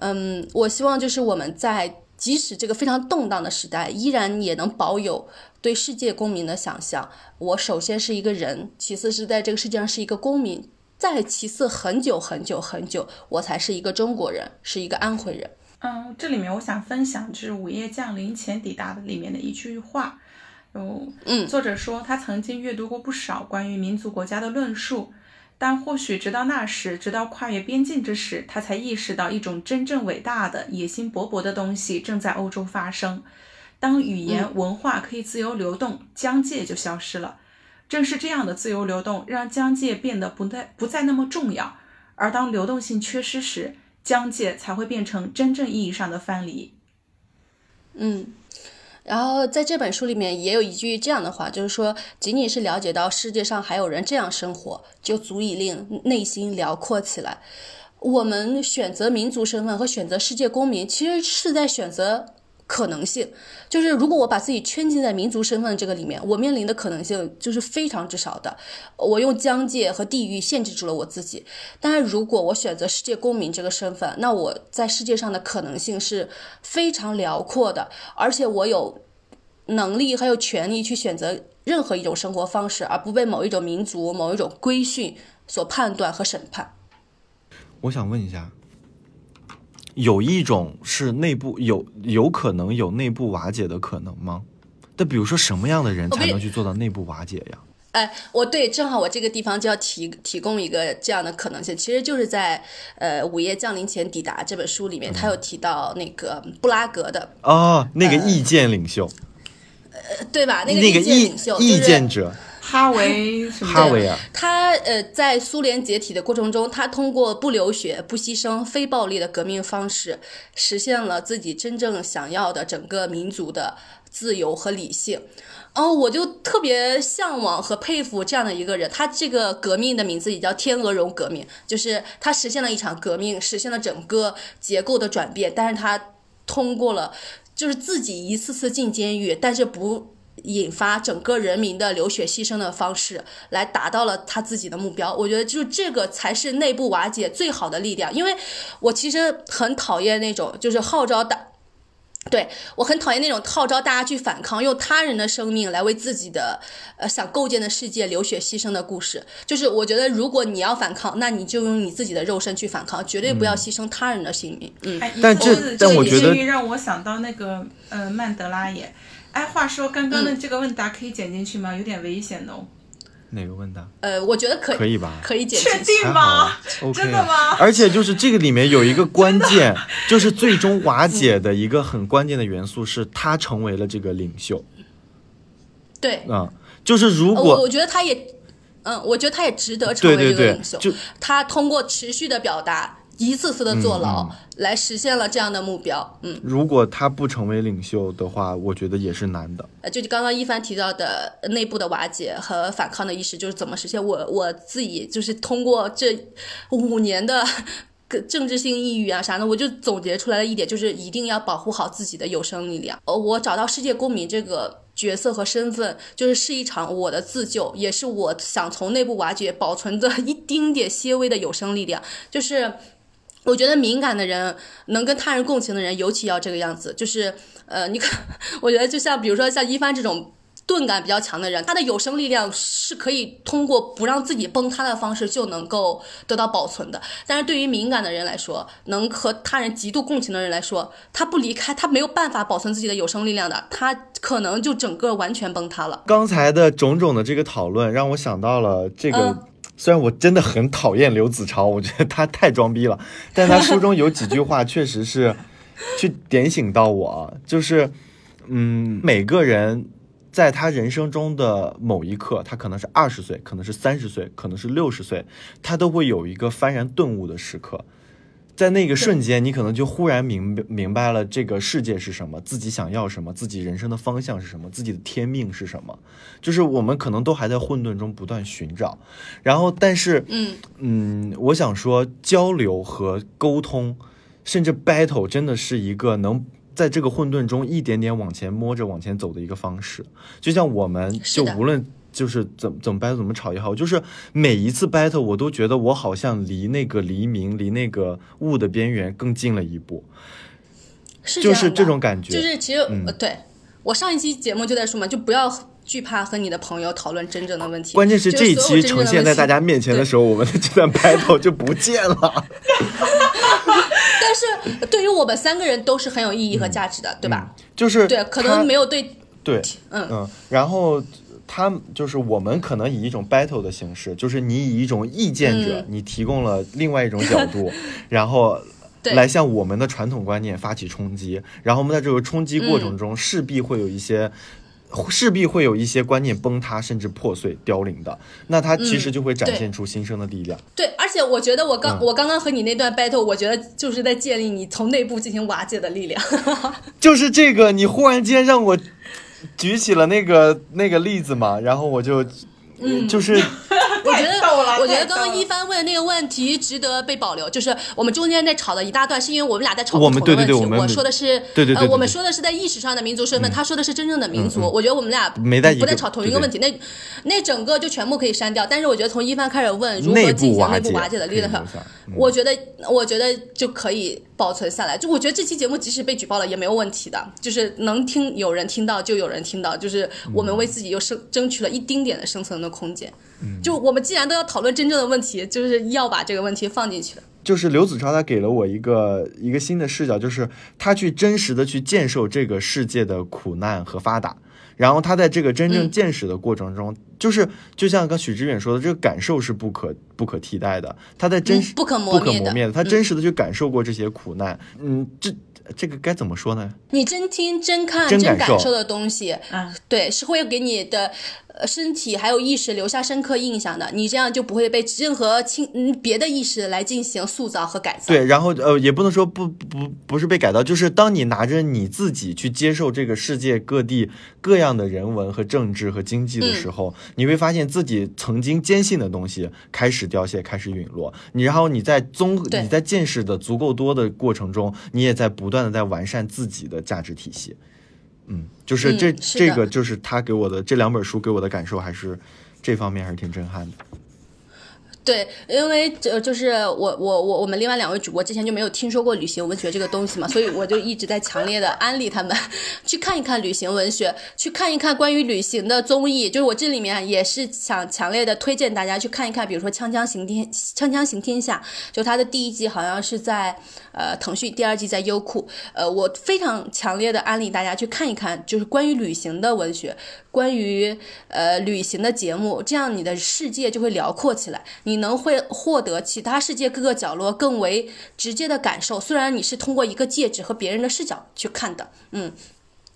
嗯，我希望就是我们在即使这个非常动荡的时代，依然也能保有对世界公民的想象。我首先是一个人，其次是在这个世界上是一个公民，再其次很久很久很久，我才是一个中国人，是一个安徽人。嗯，这里面我想分享就是《午夜降临前抵达》的里面的一句话，有嗯，作者说他曾经阅读过不少关于民族国家的论述。但或许直到那时，直到跨越边境之时，他才意识到一种真正伟大的、野心勃勃的东西正在欧洲发生。当语言文化可以自由流动，疆界就消失了。正是这样的自由流动，让疆界变得不再不再那么重要。而当流动性缺失时，疆界才会变成真正意义上的藩篱。嗯。然后在这本书里面也有一句这样的话，就是说，仅仅是了解到世界上还有人这样生活，就足以令内心辽阔起来。我们选择民族身份和选择世界公民，其实是在选择。可能性就是，如果我把自己圈进在民族身份这个里面，我面临的可能性就是非常之少的。我用疆界和地域限制住了我自己。但是如果我选择世界公民这个身份，那我在世界上的可能性是非常辽阔的，而且我有能力还有权利去选择任何一种生活方式，而不被某一种民族、某一种规训所判断和审判。我想问一下。有一种是内部有有可能有内部瓦解的可能吗？但比如说什么样的人才能去做到内部瓦解呀？哎，我对，正好我这个地方就要提提供一个这样的可能性，其实就是在呃《午夜降临前抵达》这本书里面，他有提到那个布拉格的哦，那个意见领袖。呃对吧？那个那个意意见领袖，意就是见者哈维什么的哈维啊，他呃，在苏联解体的过程中，他通过不流血、不牺牲、非暴力的革命方式，实现了自己真正想要的整个民族的自由和理性。哦，我就特别向往和佩服这样的一个人。他这个革命的名字也叫天鹅绒革命，就是他实现了一场革命，实现了整个结构的转变，但是他通过了，就是自己一次次进监狱，但是不引发整个人民的流血牺牲的方式，来达到了他自己的目标。我觉得就这个才是内部瓦解最好的力量，因为我其实很讨厌那种就是号召大。对我很讨厌那种号召大家去反抗，用他人的生命来为自己的呃想构建的世界流血牺牲的故事。就是我觉得，如果你要反抗，那你就用你自己的肉身去反抗，绝对不要牺牲他人的性命。嗯，哎，但这但我觉得让我想到那个呃曼德拉也。哎，话说刚刚的这个问答可以剪进去吗？有点危险哦。哪个问答？呃，我觉得可以，可以吧可以解确。定吗真的吗 而且就是这个里面有一个关键，就是最终瓦解的一个很关键的元素是他成为了这个领袖对，嗯、就是如呃我果我觉得他也，嗯，我觉得他也值得成为这个领袖。就他通过持续的表达，一次次的坐牢，嗯来实现了这样的目标。嗯，如果他不成为领袖的话，我觉得也是难的。呃，就刚刚一帆提到的内部的瓦解和反抗的意识，就是怎么实现。我我自己就是通过这五年的。个政治性抑郁啊啥的，我就总结出来了一点，就是一定要保护好自己的有生力量。呃，我找到世界公民这个角色和身份，就是是一场我的自救，也是我想从内部瓦解保存着一丁点些微的有生力量。就是我觉得敏感的人，能跟他人共情的人，尤其要这个样子。就是呃，你看，我觉得就像比如说像一帆这种。钝感比较强的人，他的有生力量是可以通过不让自己崩塌的方式就能够得到保存的。但是对于敏感的人来说，能和他人极度共情的人来说，他不离开，他没有办法保存自己的有生力量的，他可能就整个完全崩塌了。刚才的种种的这个讨论，让我想到了这个。嗯虽然我真的很讨厌刘子超，我觉得他太装逼了，但他书中有几句话确实是 去点醒到我，就是嗯，每个人在他人生中的某一刻，他可能是二十岁，可能是三十岁，可能是六十岁，他都会有一个幡然顿悟的时刻。在那个瞬间，你可能就忽然明白明白了这个世界是什么，自己想要什么，自己人生的方向是什么，自己的天命是什么。就是我们可能都还在混沌中不断寻找，然后但是，嗯嗯，我想说，交流和沟通，甚至 battle，真的是一个能在这个混沌中一点点往前摸着往前走的一个方式。就像我们就无论就是怎么怎么 battle 怎么吵也好，就是每一次 battle，我都觉得我好像离那个黎明、离那个雾的边缘更近了一步，是就是这种感觉。就是其实、对我上一期节目就在说嘛，就不要惧怕和你的朋友讨论真正的问题。关键是这一期呈现在大家面前的时候，我们的这段 battle 就不见了。但是对于我们三个人都是很有意义和价值的，对吧？就是对，可能没有对，对，嗯嗯，然后他就是我们可能以一种 battle 的形式，就是你以一种意见者，嗯你提供了另外一种角度，然后来向我们的传统观念发起冲击，然后我们在这个冲击过嗯程中，势必会有一些。势必会有一些观念崩塌，甚至破碎、凋零的，那它其实嗯就会展现出新生的力量。对，而且我觉得我刚、嗯我刚刚和你那段 battle，我觉得就是在建立你从内部进行瓦解的力量。就是这个，你忽然间让我举起了那个那个例子嘛，然后我就，嗯就是 我觉得我觉得刚刚一帆问的那个问题值得被保留，就是我们中间在吵的一大段，是因为我们俩在吵我们不同的问题。对对对我们我说的是，对对对对呃，我们说的是在意识上的民族身份，嗯他说的是真正的民族。我觉得我们俩没在不在吵同一个问题，那那整个就全部可以删掉。但是我觉得从一帆开始问如内何进部瓦解行内部瓦解的力量可以留下嗯我觉得我觉得就可以保存下来。就我觉得这期节目即使被举报了也没有问题的，就是能听有人听到就有人听到，就是我们为自己又生争取了一丁点的生存的空间。就我们既然都要讨论真正的问题，就是要把这个问题放进去的。就是刘子超他给了我一个一个新的视角，就是他去真实的去见受这个世界的苦难和发达，然后他在这个真正嗯。见识的过程中，就是就像刚许知远说的，这个感受是不可不可替代的，他在真实、嗯不可磨不可灭的磨灭的，他真实的去感受过这些苦难，嗯，这这个该怎么说呢？你真听、真看、真感受。真感受的东西，啊，对，是会给你的呃身体还有意识留下深刻印象的。你这样就不会被任何轻嗯别的意识来进行塑造和改造。对，然后呃，也不能说不不不是被改造，就是当你拿着你自己去接受这个世界各地各样的人文和政治和经济的时候，你会发现自己曾经坚信的东西开始凋谢，开始陨落。你然后你在综对你在见识的足够多的过程中，你也在不断的在完善自己的价值体系。嗯，就是嗯这、是这个就是他给我的这两本书给我的感受，还是这方面还是挺震撼的。对，因为呃，就是我我我我们另外两位主播之前就没有听说过旅行文学这个东西嘛，所以我就一直在强烈的安利他们去看一看旅行文学，去看一看关于旅行的综艺。就是我这里面也是想强烈的推荐大家去看一看，比如说《锵锵行天锵锵行天下》，就它的第一季好像是在呃腾讯，第二季在优酷。呃，我非常强烈的安利大家去看一看，就是关于旅行的文学，关于呃旅行的节目，这样你的世界就会辽阔起来，你能会获得其他世界各个角落更为直接的感受。虽然你是通过一个戒指和别人的视角去看的，嗯。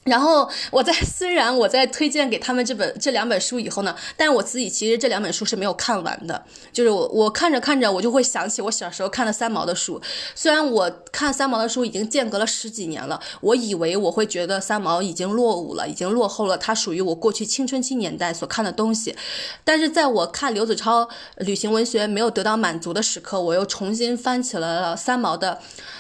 然后我在 虽然我在推荐给他们这本这两本书以后呢，但我自己其实这两本书是没有看完的。就是我我看着看着，我就会想起我小时候看的三毛的书。虽然我看三毛的书已经间隔了十几年了，我以为我会觉得三毛已经落伍了，已经落后了，它属于我过去青春期年代所看的东西。但是在我看刘子超旅行文学没有得到满足的时刻，我又重新翻起了三毛的。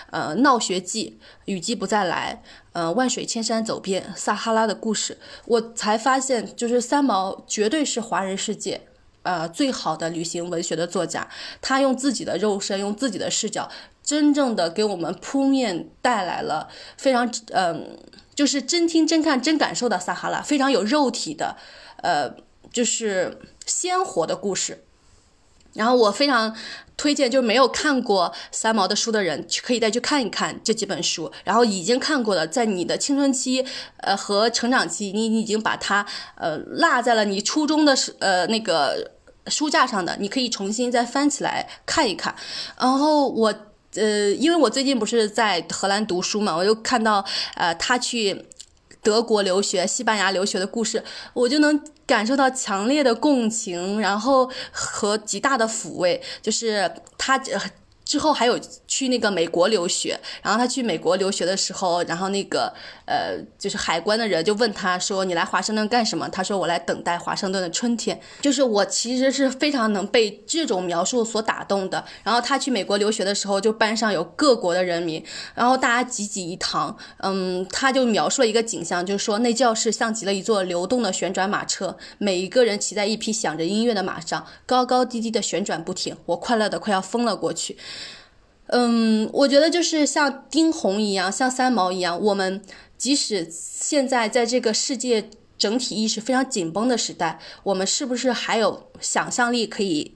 呃，闹学记、雨季不再来，呃，万水千山走遍撒哈拉的故事，我才发现，就是三毛绝对是华人世界呃最好的旅行文学的作家。他用自己的肉身，用自己的视角，真正的给我们扑面带来了非常嗯、就是真听真看真感受的撒哈拉，非常有肉体的，呃，就是鲜活的故事。然后我非常推荐，就是没有看过三毛的书的人，可以再去看一看这几本书。然后已经看过的，在你的青春期，呃和成长期，你你已经把它呃落在了你初中的呃那个书架上的，你可以重新再翻起来看一看。然后我呃，因为我最近不是在荷兰读书嘛，我又看到呃他去德国留学、西班牙留学的故事，我就能。感受到强烈的共情，然后和极大的抚慰。就是他之后还有去那个美国留学，然后他去美国留学的时候，然后那个呃，就是海关的人就问他说：“你来华盛顿干什么？”他说：“我来等待华盛顿的春天。”就是我其实是非常能被这种描述所打动的。然后他去美国留学的时候，就班上有各国的人民，然后大家挤挤一堂。嗯，他就描述了一个景象，就是说那教室像极了一座流动的旋转马车，每一个人骑在一匹响着音乐的马上，高高低低的旋转不停。我快乐的快要疯了过去。嗯，我觉得就是像丁红一样，像三毛一样，我们即使现在在这个世界整体意识非常紧绷的时代，我们是不是还有想象力可以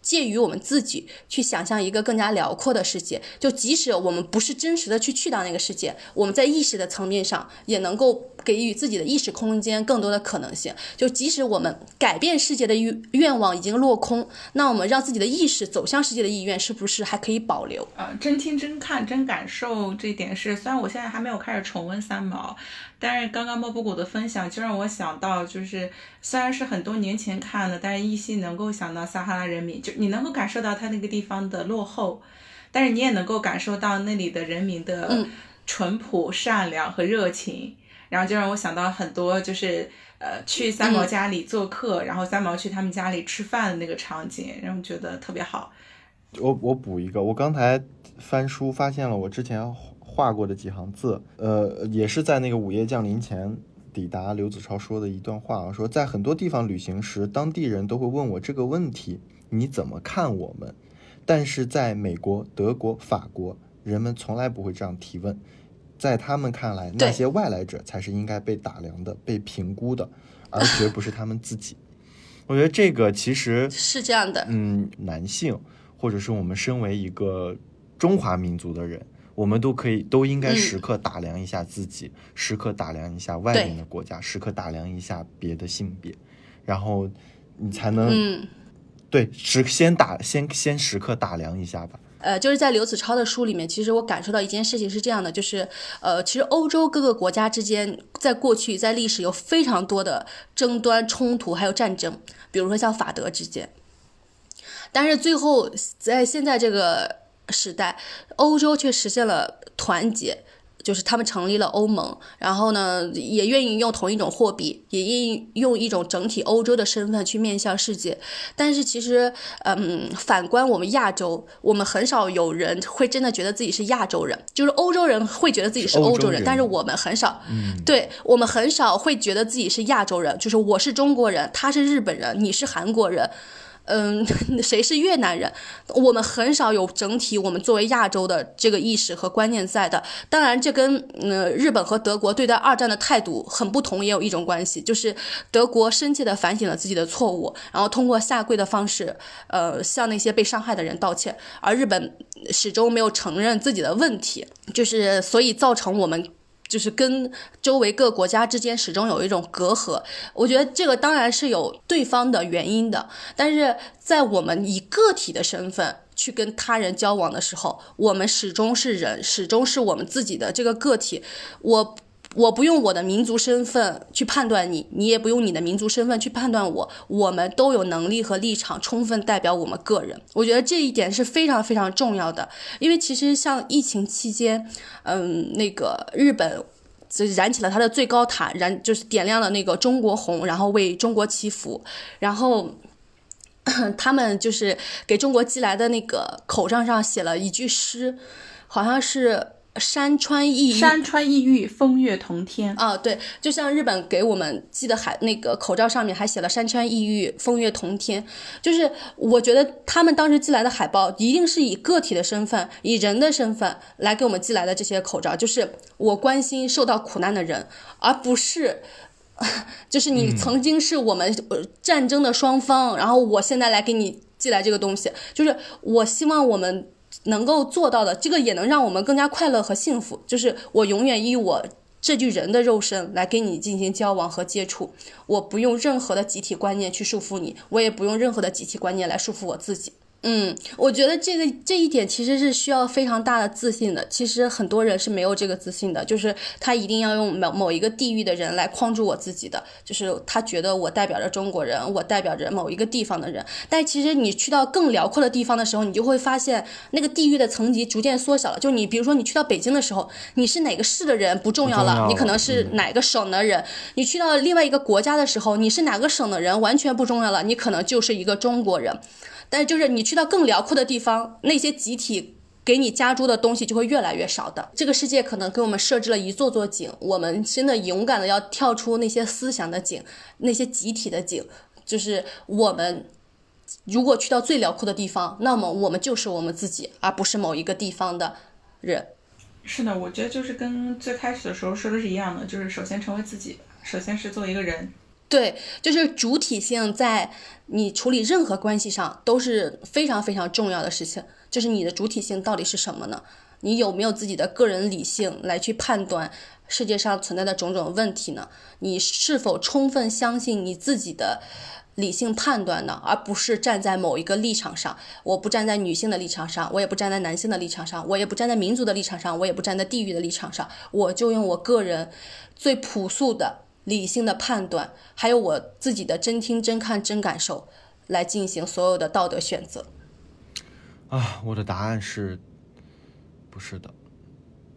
介于我们自己去想象一个更加辽阔的世界？就即使我们不是真实的去去到那个世界，我们在意识的层面上也能够给予自己的意识空间更多的可能性。就即使我们改变世界的愿愿望已经落空，那我们让自己的意识走向世界的意愿是不是还可以保留？呃，真听真看真感受这一点是，虽然我现在还没有开始重温三毛，但是刚刚莫布谷的分享就让我想到，就是虽然是很多年前看的，但是依稀能够想到撒哈拉人民，就你能够感受到他那个地方的落后，但是你也能够感受到那里的人民的淳朴、善良和热情。然后就让我想到很多，就是呃去三毛家里做客，然后三毛去他们家里吃饭的那个场景，让我觉得特别好。我我补一个，我刚才翻书发现了我之前画过的几行字，呃，也是在那个午夜降临前抵达刘子超说的一段话啊，说在很多地方旅行时，当地人都会问我这个问题：你怎么看我们？但是在美国、德国、法国，人们从来不会这样提问。在他们看来，那些外来者才是应该被打量的、被评估的，而绝不是他们自己。我觉得这个其实是这样的。嗯，男性或者是我们身为一个中华民族的人，我们都可以都应该时刻打量一下自己，嗯、时刻打量一下外面的国家，时刻打量一下别的性别，然后你才能，嗯，对，时先打先先时刻打量一下吧。呃，就是在刘子超的书里面，其实我感受到一件事情是这样的，就是呃，其实欧洲各个国家之间，在过去在历史有非常多的争端、冲突，还有战争，比如说像法德之间。但是最后在现在这个时代，欧洲却实现了团结。就是他们成立了欧盟，然后呢，也愿意用同一种货币，也愿意用一种整体欧洲的身份去面向世界。但是其实，嗯，反观我们亚洲，我们很少有人会真的觉得自己是亚洲人，就是欧洲人会觉得自己是欧洲人，但是我们很少，对我们很少会觉得自己是亚洲人，就是我是中国人，他是日本人，你是韩国人。嗯，谁是越南人？我们很少有整体我们作为亚洲的这个意识和观念在的。当然，这跟嗯日本和德国对待二战的态度很不同，也有一种关系。就是德国深切的反省了自己的错误，然后通过下跪的方式，呃，向那些被伤害的人道歉。而日本始终没有承认自己的问题，就是所以造成我们。就是跟周围各国家之间始终有一种隔阂，我觉得这个当然是有对方的原因的，但是在我们以个体的身份去跟他人交往的时候，我们始终是人，始终是我们自己的这个个体，我。我不用我的民族身份去判断你，你也不用你的民族身份去判断我。我们都有能力和立场，充分代表我们个人。我觉得这一点是非常非常重要的。因为其实像疫情期间，嗯，那个日本就燃起了它的最高塔，燃就是点亮了那个中国红，然后为中国祈福。然后 他们就是给中国寄来的那个口罩上写了一句诗，好像是。山川异域，山川异域，风月同天。啊，对，就像日本给我们寄的海那个口罩上面还写了“山川异域，风月同天”，就是我觉得他们当时寄来的海报一定是以个体的身份，以人的身份来给我们寄来的这些口罩，就是我关心受到苦难的人，而不是，就是你曾经是我们战争的双方，然后我现在来给你寄来这个东西，就是我希望我们。能够做到的，这个也能让我们更加快乐和幸福。就是我永远以我这具人的肉身来跟你进行交往和接触，我不用任何的集体观念去束缚你，我也不用任何的集体观念来束缚我自己。嗯，我觉得这个这一点其实是需要非常大的自信的。其实很多人是没有这个自信的，就是他一定要用某某一个地域的人来框住我自己的，就是他觉得我代表着中国人，我代表着某一个地方的人。但其实你去到更辽阔的地方的时候，你就会发现那个地域的层级逐渐缩小了。就你比如说你去到北京的时候，你是哪个市的人不重要了，你可能是哪个省的人。你去到另外一个国家的时候，你是哪个省的人完全不重要了，你可能就是一个中国人。但，就是你去到更辽阔的地方，那些集体给你加注的东西就会越来越少的。这个世界可能给我们设置了一座座井，我们真的勇敢的要跳出那些思想的井，那些集体的井。就是我们如果去到最辽阔的地方，那么我们就是我们自己，而不是某一个地方的人。是的，我觉得就是跟最开始的时候说的是一样的，就是首先成为自己，首先是做一个人。对，就是主体性在你处理任何关系上都是非常非常重要的事情。就是你的主体性到底是什么呢？你有没有自己的个人理性来去判断世界上存在的种种问题呢？你是否充分相信你自己的理性判断呢？而不是站在某一个立场上。我不站在女性的立场上，我也不站在男性的立场上，我也不站在民族的立场上，我也不站在地域的立场上。我就用我个人最朴素的。理性的判断，还有我自己的真听、真看、真感受，来进行所有的道德选择。啊，我的答案是，不是的，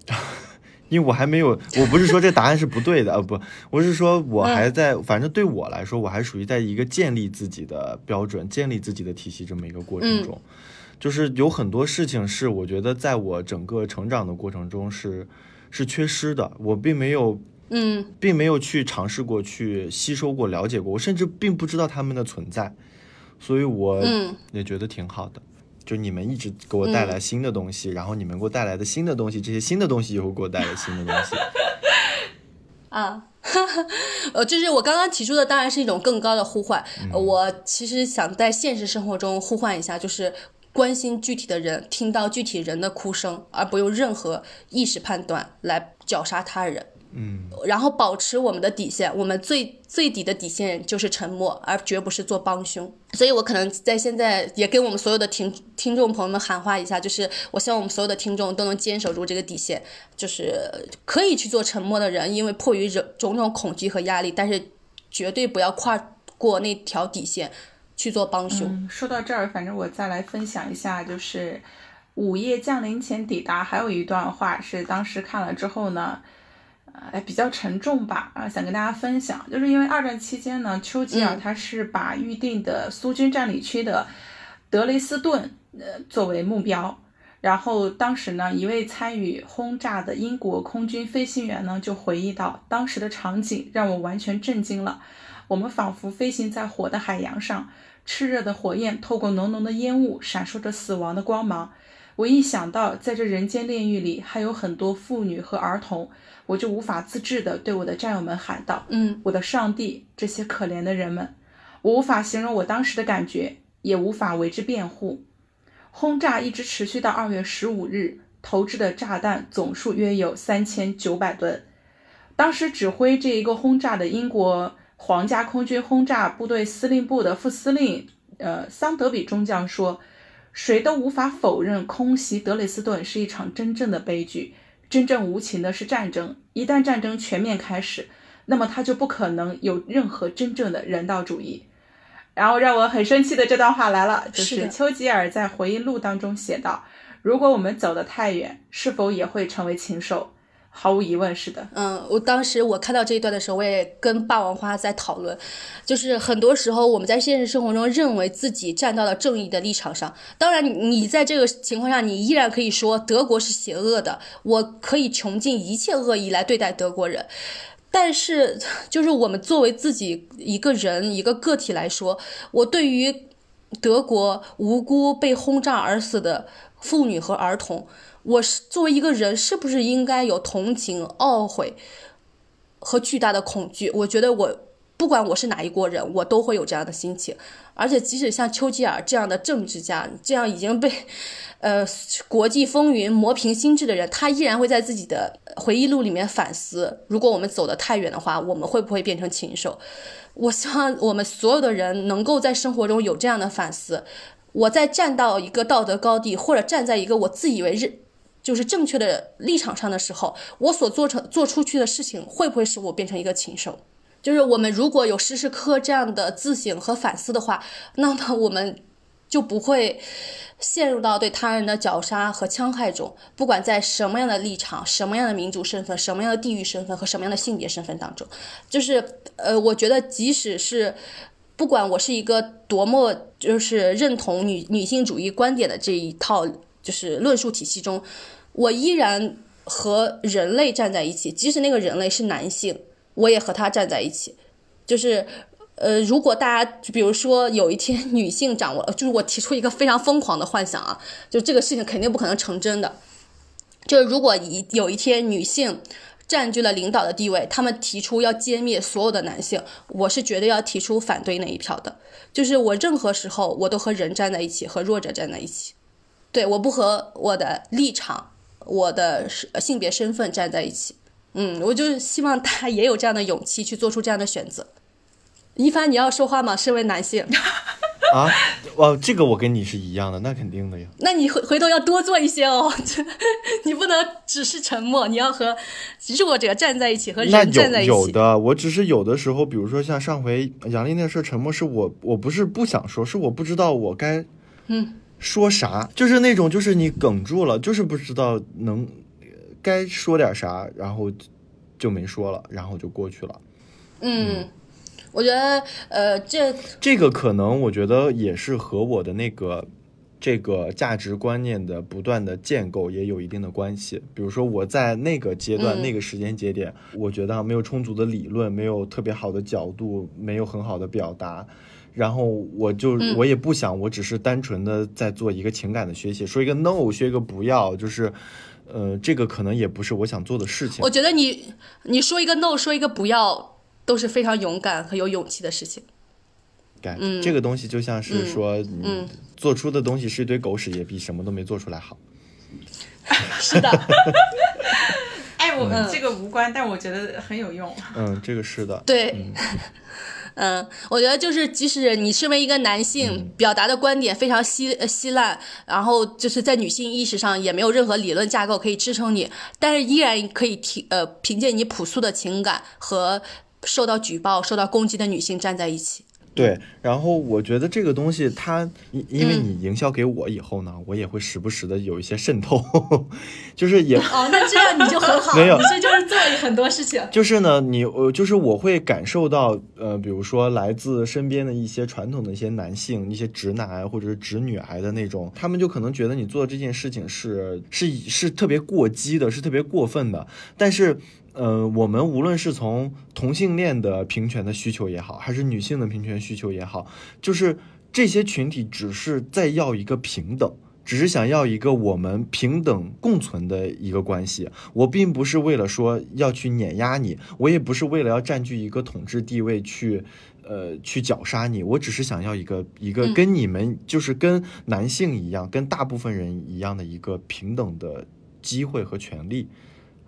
因为我还没有，我不是说这答案是不对的 啊，不，我是说我还在，反正对我来说，我还属于在一个建立自己的标准、建立自己的体系这么一个过程中，就是有很多事情是我觉得在我整个成长的过程中是是缺失的，我并没有。嗯，并没有去尝试过去吸收过了解过，我甚至并不知道他们的存在，所以我也觉得挺好的。就你们一直给我带来新的东西，然后你们给我带来的新的东西，这些新的东西也会给我带来新的东西。啊，呃，就是我刚刚提出的，当然是一种更高的呼唤。我其实想在现实生活中呼唤一下，就是关心具体的人，听到具体人的哭声，而不用任何意识判断来绞杀他人。嗯，然后保持我们的底线，我们最最底的底线就是沉默，而绝不是做帮凶。所以我可能在现在也跟我们所有的听听众朋友们喊话一下，就是我希望我们所有的听众都能坚守住这个底线，就是可以去做沉默的人，因为迫于种种种恐惧和压力，但是绝对不要跨过那条底线去做帮凶。嗯，说到这儿，反正我再来分享一下，就是午夜降临前抵达，还有一段话是当时看了之后呢。呃，比较沉重吧，啊，想跟大家分享，就是因为二战期间呢，丘吉尔他是把预定的苏军占领区的德累斯顿呃作为目标，然后当时呢，一位参与轰炸的英国空军飞行员呢就回忆到，当时的场景让我完全震惊了，我们仿佛飞行在火的海洋上，炽热的火焰透过浓浓的烟雾，闪烁着死亡的光芒。我一想到在这人间炼狱里还有很多妇女和儿童，我就无法自制地对我的战友们喊道：“嗯，我的上帝，这些可怜的人们！”我无法形容我当时的感觉，也无法为之辩护。轰炸一直持续到二月十五日，投掷的炸弹总数约有三千九百吨。当时指挥这一个轰炸的英国皇家空军轰炸部队司令部的副司令，呃，桑德比中将说。谁都无法否认，空袭德累斯顿是一场真正的悲剧。真正无情的是战争，一旦战争全面开始，那么它就不可能有任何真正的人道主义。然后让我很生气的这段话来了，就是是丘吉尔在回忆录当中写道：“如果我们走得太远，是否也会成为禽兽？”毫无疑问是的。嗯，我当时我看到这一段的时候，我也跟霸王花在讨论，就是很多时候我们在现实生活中认为自己站到了正义的立场上，当然你在这个情况下，你依然可以说德国是邪恶的，我可以穷尽一切恶意来对待德国人。但是，就是我们作为自己一个人一个个体来说，我对于德国无辜被轰炸而死的妇女和儿童，我是作为一个人，是不是应该有同情、懊悔和巨大的恐惧？我觉得我不管我是哪一国人，我都会有这样的心情。而且，即使像丘吉尔这样的政治家，这样已经被 呃国际风云磨平心智的人，他依然会在自己的回忆录里面反思：如果我们走得太远的话，我们会不会变成禽兽？我希望我们所有的人能够在生活中有这样的反思。我在站到一个道德高地，或者站在一个我自以为认就是正确的立场上的时候，我所做成做出去的事情，会不会使我变成一个禽兽？就是我们如果有时时刻这样的自省和反思的话，那么我们就不会陷入到对他人的绞杀和戕害中。不管在什么样的立场、什么样的民族身份、什么样的地域身份和什么样的性别身份当中，就是呃，我觉得即使是。不管我是一个多么就是认同女女性主义观点的这一套就是论述体系中，我依然和人类站在一起，即使那个人类是男性，我也和他站在一起。就是呃，如果大家比如说有一天女性掌握，就是我提出一个非常疯狂的幻想啊，就这个事情肯定不可能成真的。就是如果一有一天女性。占据了领导的地位，他们提出要歼灭所有的男性，我是绝对要提出反对那一票的。就是我任何时候我都和人站在一起，和弱者站在一起。对，我不和我的立场、我的性别身份站在一起。嗯，我就希望他也有这样的勇气去做出这样的选择。一帆，你要说话吗？身为男性。啊，哦，这个我跟你是一样的，那肯定的呀。那你回回头要多做一些哦，你不能只是沉默，你要和弱者站在一起，和人站在一起。有有的，我只是有的时候，比如说像上回杨丽那事，沉默是我，我不是不想说，是我不知道我该嗯说啥，就是那种就是你哽住了，就是不知道能该说点啥，然后就没说了，然后就过去了。嗯。我觉得，呃，这这个可能，我觉得也是和我的那个这个价值观念的不断的建构也有一定的关系。比如说，我在那个阶段、那个时间节点，我觉得没有充足的理论，没有特别好的角度，没有很好的表达，然后我就我也不想，我只是单纯的在做一个情感的学习，说一个 no，说一个不要，就是，呃，这个可能也不是我想做的事情。我觉得你你说一个 no，说一个不要。都是非常勇敢和有勇气的事情。感这个东西就像是说，嗯，做出的东西是一堆狗屎，也比什么都没做出来好。是的。哎，我们这个无关，但我觉得很有用。嗯，这个是的。对，嗯，我觉得就是即使你身为一个男性，表达的观点非常稀稀烂，然后就是在女性意识上也没有任何理论架构可以支撑你，但是依然可以提呃凭借你朴素的情感和受到举报、受到攻击的女性站在一起。对，然后我觉得这个东西，它因因为你营销给我以后呢，我也会时不时的有一些渗透，就是也哦，那这样你就很好，没有，这就是做很多事情。就是呢，你呃，就是我会感受到，呃，比如说来自身边的一些传统的一些男性，一些直男癌或者是直女癌的那种，他们就可能觉得你做这件事情是是是特别过激的，是特别过分的，但是。呃，我们无论是从同性恋的平权的需求也好，还是女性的平权需求也好，就是这些群体只是在要一个平等，只是想要一个我们平等共存的一个关系。我并不是为了说要去碾压你，我也不是为了要占据一个统治地位去，呃，去绞杀你。我只是想要一个一个跟你们就是跟男性一样，跟大部分人一样的一个平等的机会和权利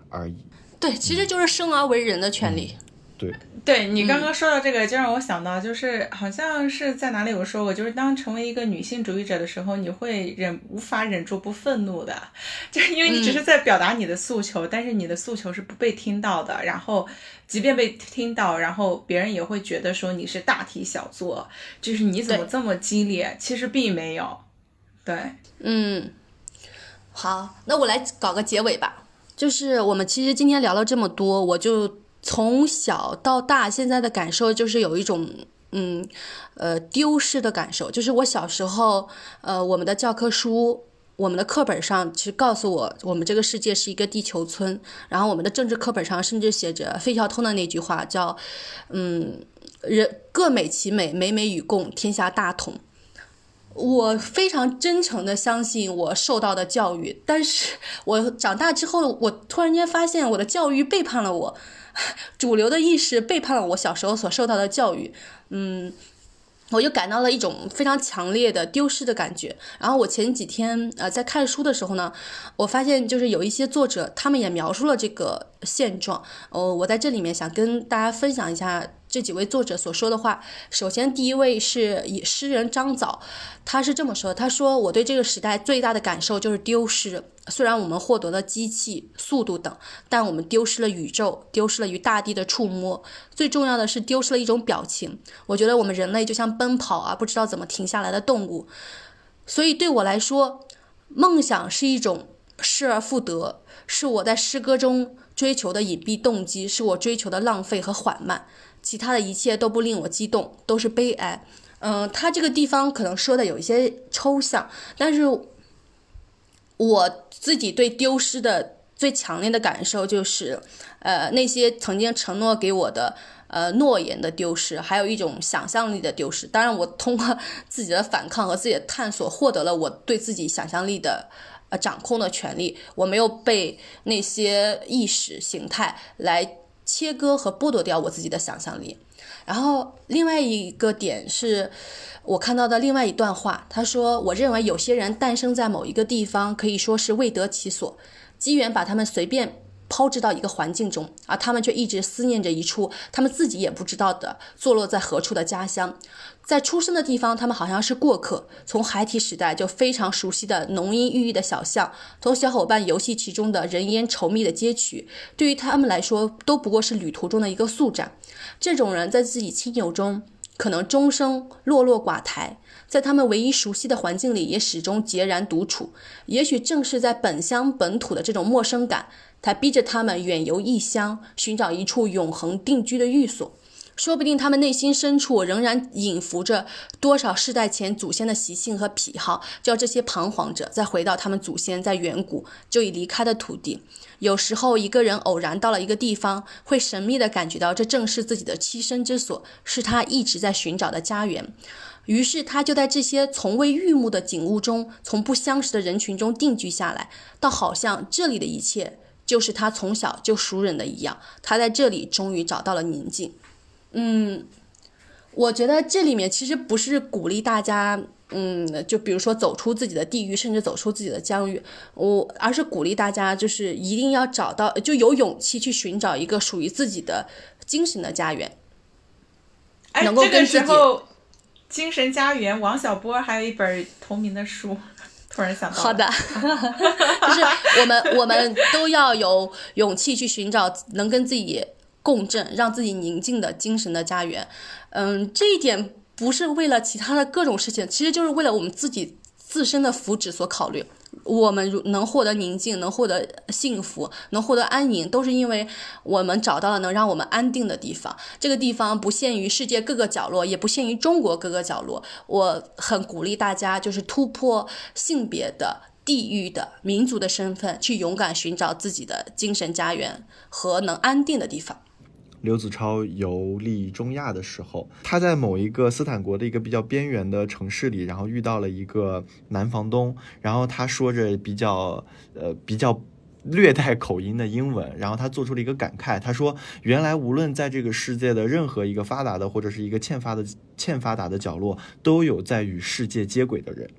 而已。对，其实就是生而为人的权利。对，对你刚刚说到这个，就让我想到，就是好像是在哪里有说过，就是当成为一个女性主义者的时候，你会忍无法忍住不愤怒的，就是因为你只是在表达你的诉求，但是你的诉求是不被听到的。然后，即便被听到，然后别人也会觉得说你是大题小做，就是你怎么这么激烈？其实并没有。对，嗯，好，那我来搞个结尾吧。就是我们其实今天聊了这么多，我就从小到大现在的感受就是有一种嗯呃丢失的感受。就是我小时候，呃，我们的教科书、我们的课本上其实告诉我，我们这个世界是一个地球村。然后我们的政治课本上甚至写着费孝通的那句话，叫嗯人各美其美，美美与共，天下大同。我非常真诚的相信我受到的教育，但是我长大之后，我突然间发现我的教育背叛了我，主流的意识背叛了我小时候所受到的教育，嗯，我就感到了一种非常强烈的丢失的感觉。然后我前几天呃在看书的时候呢，我发现就是有一些作者他们也描述了这个现状，哦，我在这里面想跟大家分享一下。这几位作者所说的话，首先第一位是以诗人张藻，他是这么说：他说我对这个时代最大的感受就是丢失。虽然我们获得了机器、速度等，但我们丢失了宇宙，丢失了与大地的触摸。最重要的是丢失了一种表情。我觉得我们人类就像奔跑啊，不知道怎么停下来的动物。所以对我来说，梦想是一种失而复得，是我在诗歌中追求的隐蔽动机，是我追求的浪费和缓慢。其他的一切都不令我激动，都是悲哀。嗯，他这个地方可能说的有一些抽象，但是我自己对丢失的最强烈的感受就是，呃，那些曾经承诺给我的呃诺言的丢失，还有一种想象力的丢失。当然，我通过自己的反抗和自己的探索，获得了我对自己想象力的呃掌控的权利。我没有被那些意识形态来。切割和剥夺掉我自己的想象力，然后另外一个点是我看到的另外一段话，他说：“我认为有些人诞生在某一个地方，可以说是未得其所，机缘把他们随便。”抛掷到一个环境中，而他们却一直思念着一处他们自己也不知道的坐落在何处的家乡。在出生的地方，他们好像是过客，从孩提时代就非常熟悉的浓荫郁郁的小巷，同小伙伴游戏其中的人烟稠密的街区，对于他们来说都不过是旅途中的一个宿站。这种人在自己亲友中可能终生落落寡台，在他们唯一熟悉的环境里也始终孑然独处。也许正是在本乡本土的这种陌生感。他逼着他们远游异乡，寻找一处永恒定居的寓所。说不定他们内心深处仍然隐伏着多少世代前祖先的习性和癖好，叫这些彷徨者再回到他们祖先在远古就已离开的土地。有时候，一个人偶然到了一个地方，会神秘地感觉到这正是自己的栖身之所，是他一直在寻找的家园。于是，他就在这些从未遇目的景物中，从不相识的人群中定居下来，倒好像这里的一切。就是他从小就熟人的一样，他在这里终于找到了宁静。嗯，我觉得这里面其实不是鼓励大家，嗯，就比如说走出自己的地域，甚至走出自己的疆域，我而是鼓励大家，就是一定要找到，就有勇气去寻找一个属于自己的精神的家园。哎，能够跟自己精神家园王小波还有一本同名的书，突然想到。好的，就是我们 我们都要有勇气去寻找能跟自己共振、让自己宁静的精神的家园。嗯，这一点不是为了其他的各种事情，其实就是为了我们自己自身的福祉所考虑。我们如能获得宁静，能获得幸福，能获得安宁，都是因为我们找到了能让我们安定的地方。这个地方不限于世界各个角落，也不限于中国各个角落。我很鼓励大家，就是突破性别的、地域的、民族的身份，去勇敢寻找自己的精神家园和能安定的地方。刘子超游历中亚的时候，他在某一个斯坦国的一个比较边缘的城市里，然后遇到了一个男房东，然后他说着比较呃比较略带口音的英文，然后他做出了一个感慨，他说：“原来无论在这个世界的任何一个发达的或者是一个欠发的欠发达的角落，都有在与世界接轨的人。”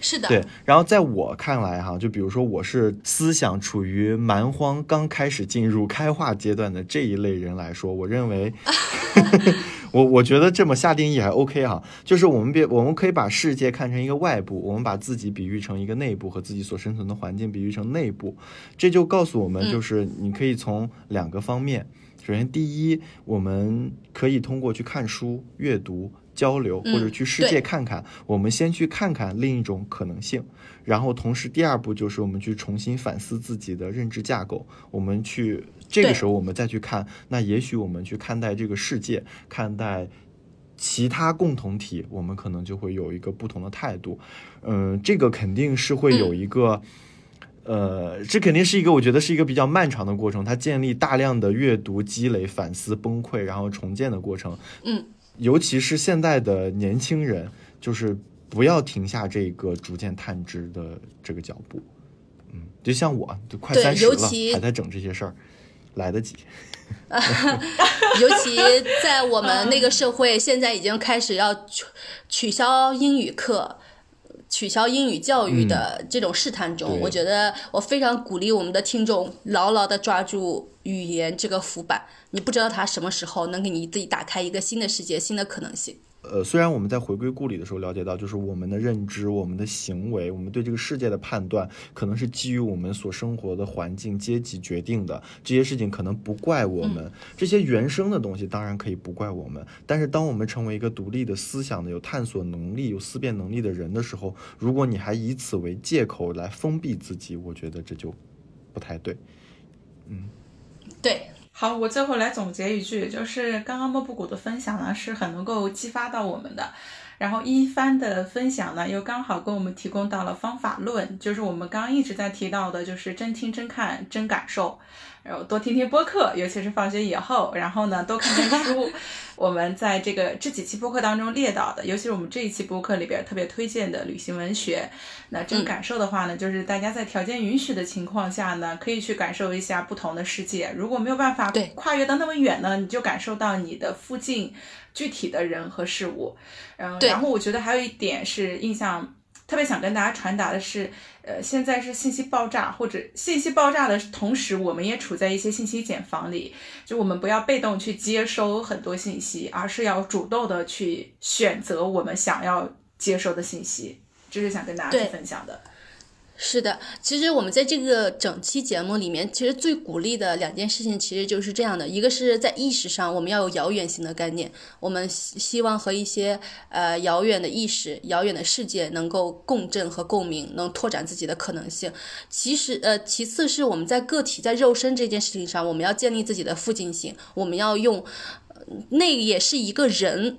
是的，对，然后在我看来哈，就比如说我是思想处于蛮荒刚开始进入开化阶段的这一类人来说，我认为，我我觉得这么下定义还 OK 哈，就是我们别我们可以把世界看成一个外部，我们把自己比喻成一个内部和自己所生存的环境比喻成内部，这就告诉我们，就是你可以从两个方面，首先第一，我们可以通过去看书、阅读。交流或者去世界看看，我们先去看看另一种可能性，然后同时第二步就是我们去重新反思自己的认知架构。我们去这个时候我们再去看，那也许我们去看待这个世界，看待其他共同体，我们可能就会有一个不同的态度。嗯，这个肯定是会有一个，呃，这肯定是一个我觉得是一个比较漫长的过程，它建立大量的阅读积累、反思、崩溃，然后重建的过程。嗯。尤其是现在的年轻人，就是不要停下这个逐渐探知的这个脚步。嗯，就像我，就快三十了，还在整这些事儿，来得及。尤其在我们那个社会，现在已经开始要取取消英语课。取消英语教育的这种试探中，我觉得我非常鼓励我们的听众牢牢的抓住语言这个浮板。你不知道它什么时候能给你自己打开一个新的世界、新的可能性。呃，虽然我们在回归故里的时候了解到，就是我们的认知、我们的行为、我们对这个世界的判断，可能是基于我们所生活的环境、阶级决定的。这些事情可能不怪我们，这些原生的东西当然可以不怪我们。但是，当我们成为一个独立的思想的、有探索能力、有思辨能力的人的时候，如果你还以此为借口来封闭自己，我觉得这就不太对。嗯，对。好，我最后来总结一句，就是刚刚莫布谷的分享呢，是很能够激发到我们的。然后一帆的分享呢，又刚好给我们提供到了方法论，就是我们刚刚一直在提到的，就是真听、真看、真感受。然后多听听播客，尤其是放学以后，然后呢多看看书。我们在这个这几期播客当中列到的，尤其是我们这一期播客里边特别推荐的旅行文学。那这个感受的话呢，就是大家在条件允许的情况下呢，可以去感受一下不同的世界。如果没有办法跨越到那么远呢，你就感受到你的附近具体的人和事物。嗯，然后我觉得还有一点是印象。特别想跟大家传达的是，呃，现在是信息爆炸，或者信息爆炸的同时，我们也处在一些信息茧房里。就我们不要被动去接收很多信息，而是要主动的去选择我们想要接收的信息。这是想跟大家去分享的。是的，其实我们在这个整期节目里面，其实最鼓励的两件事情，其实就是这样的：一个是在意识上，我们要有遥远性的概念，我们希希望和一些呃遥远的意识、遥远的世界能够共振和共鸣，能拓展自己的可能性。其实呃，其次是我们在个体在肉身这件事情上，我们要建立自己的附近性，我们要用那也是一个人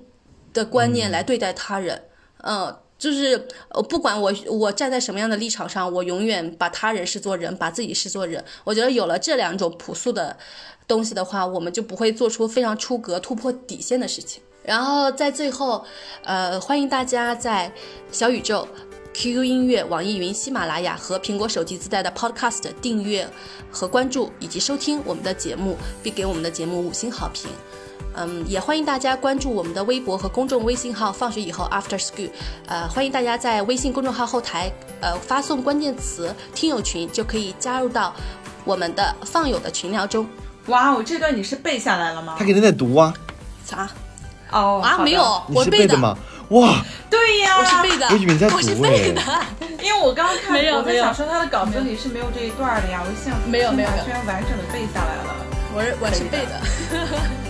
的观念来对待他人，嗯。就是呃，不管我我站在什么样的立场上，我永远把他人视作人，把自己视作人。我觉得有了这两种朴素的东西的话，我们就不会做出非常出格、突破底线的事情。然后在最后，呃，欢迎大家在小宇宙。QQ 音乐、网易云、喜马拉雅和苹果手机自带的 Podcast 订阅和关注，以及收听我们的节目，并给我们的节目五星好评。嗯，也欢迎大家关注我们的微博和公众微信号“放学以后 After School”。呃，欢迎大家在微信公众号后台呃发送关键词“听友群”，就可以加入到我们的放友的群聊中。哇哦，这段你是背下来了吗他？肯定在读啊，啥哦啊？没有，我背是背的？吗？哇，对呀，我是背的，我以为你在读我是读背的。因为我刚刚看，没有在想说他的稿子里是没有这一段的呀，我想没有没有没有居然完整的背下来了。我是我是背的。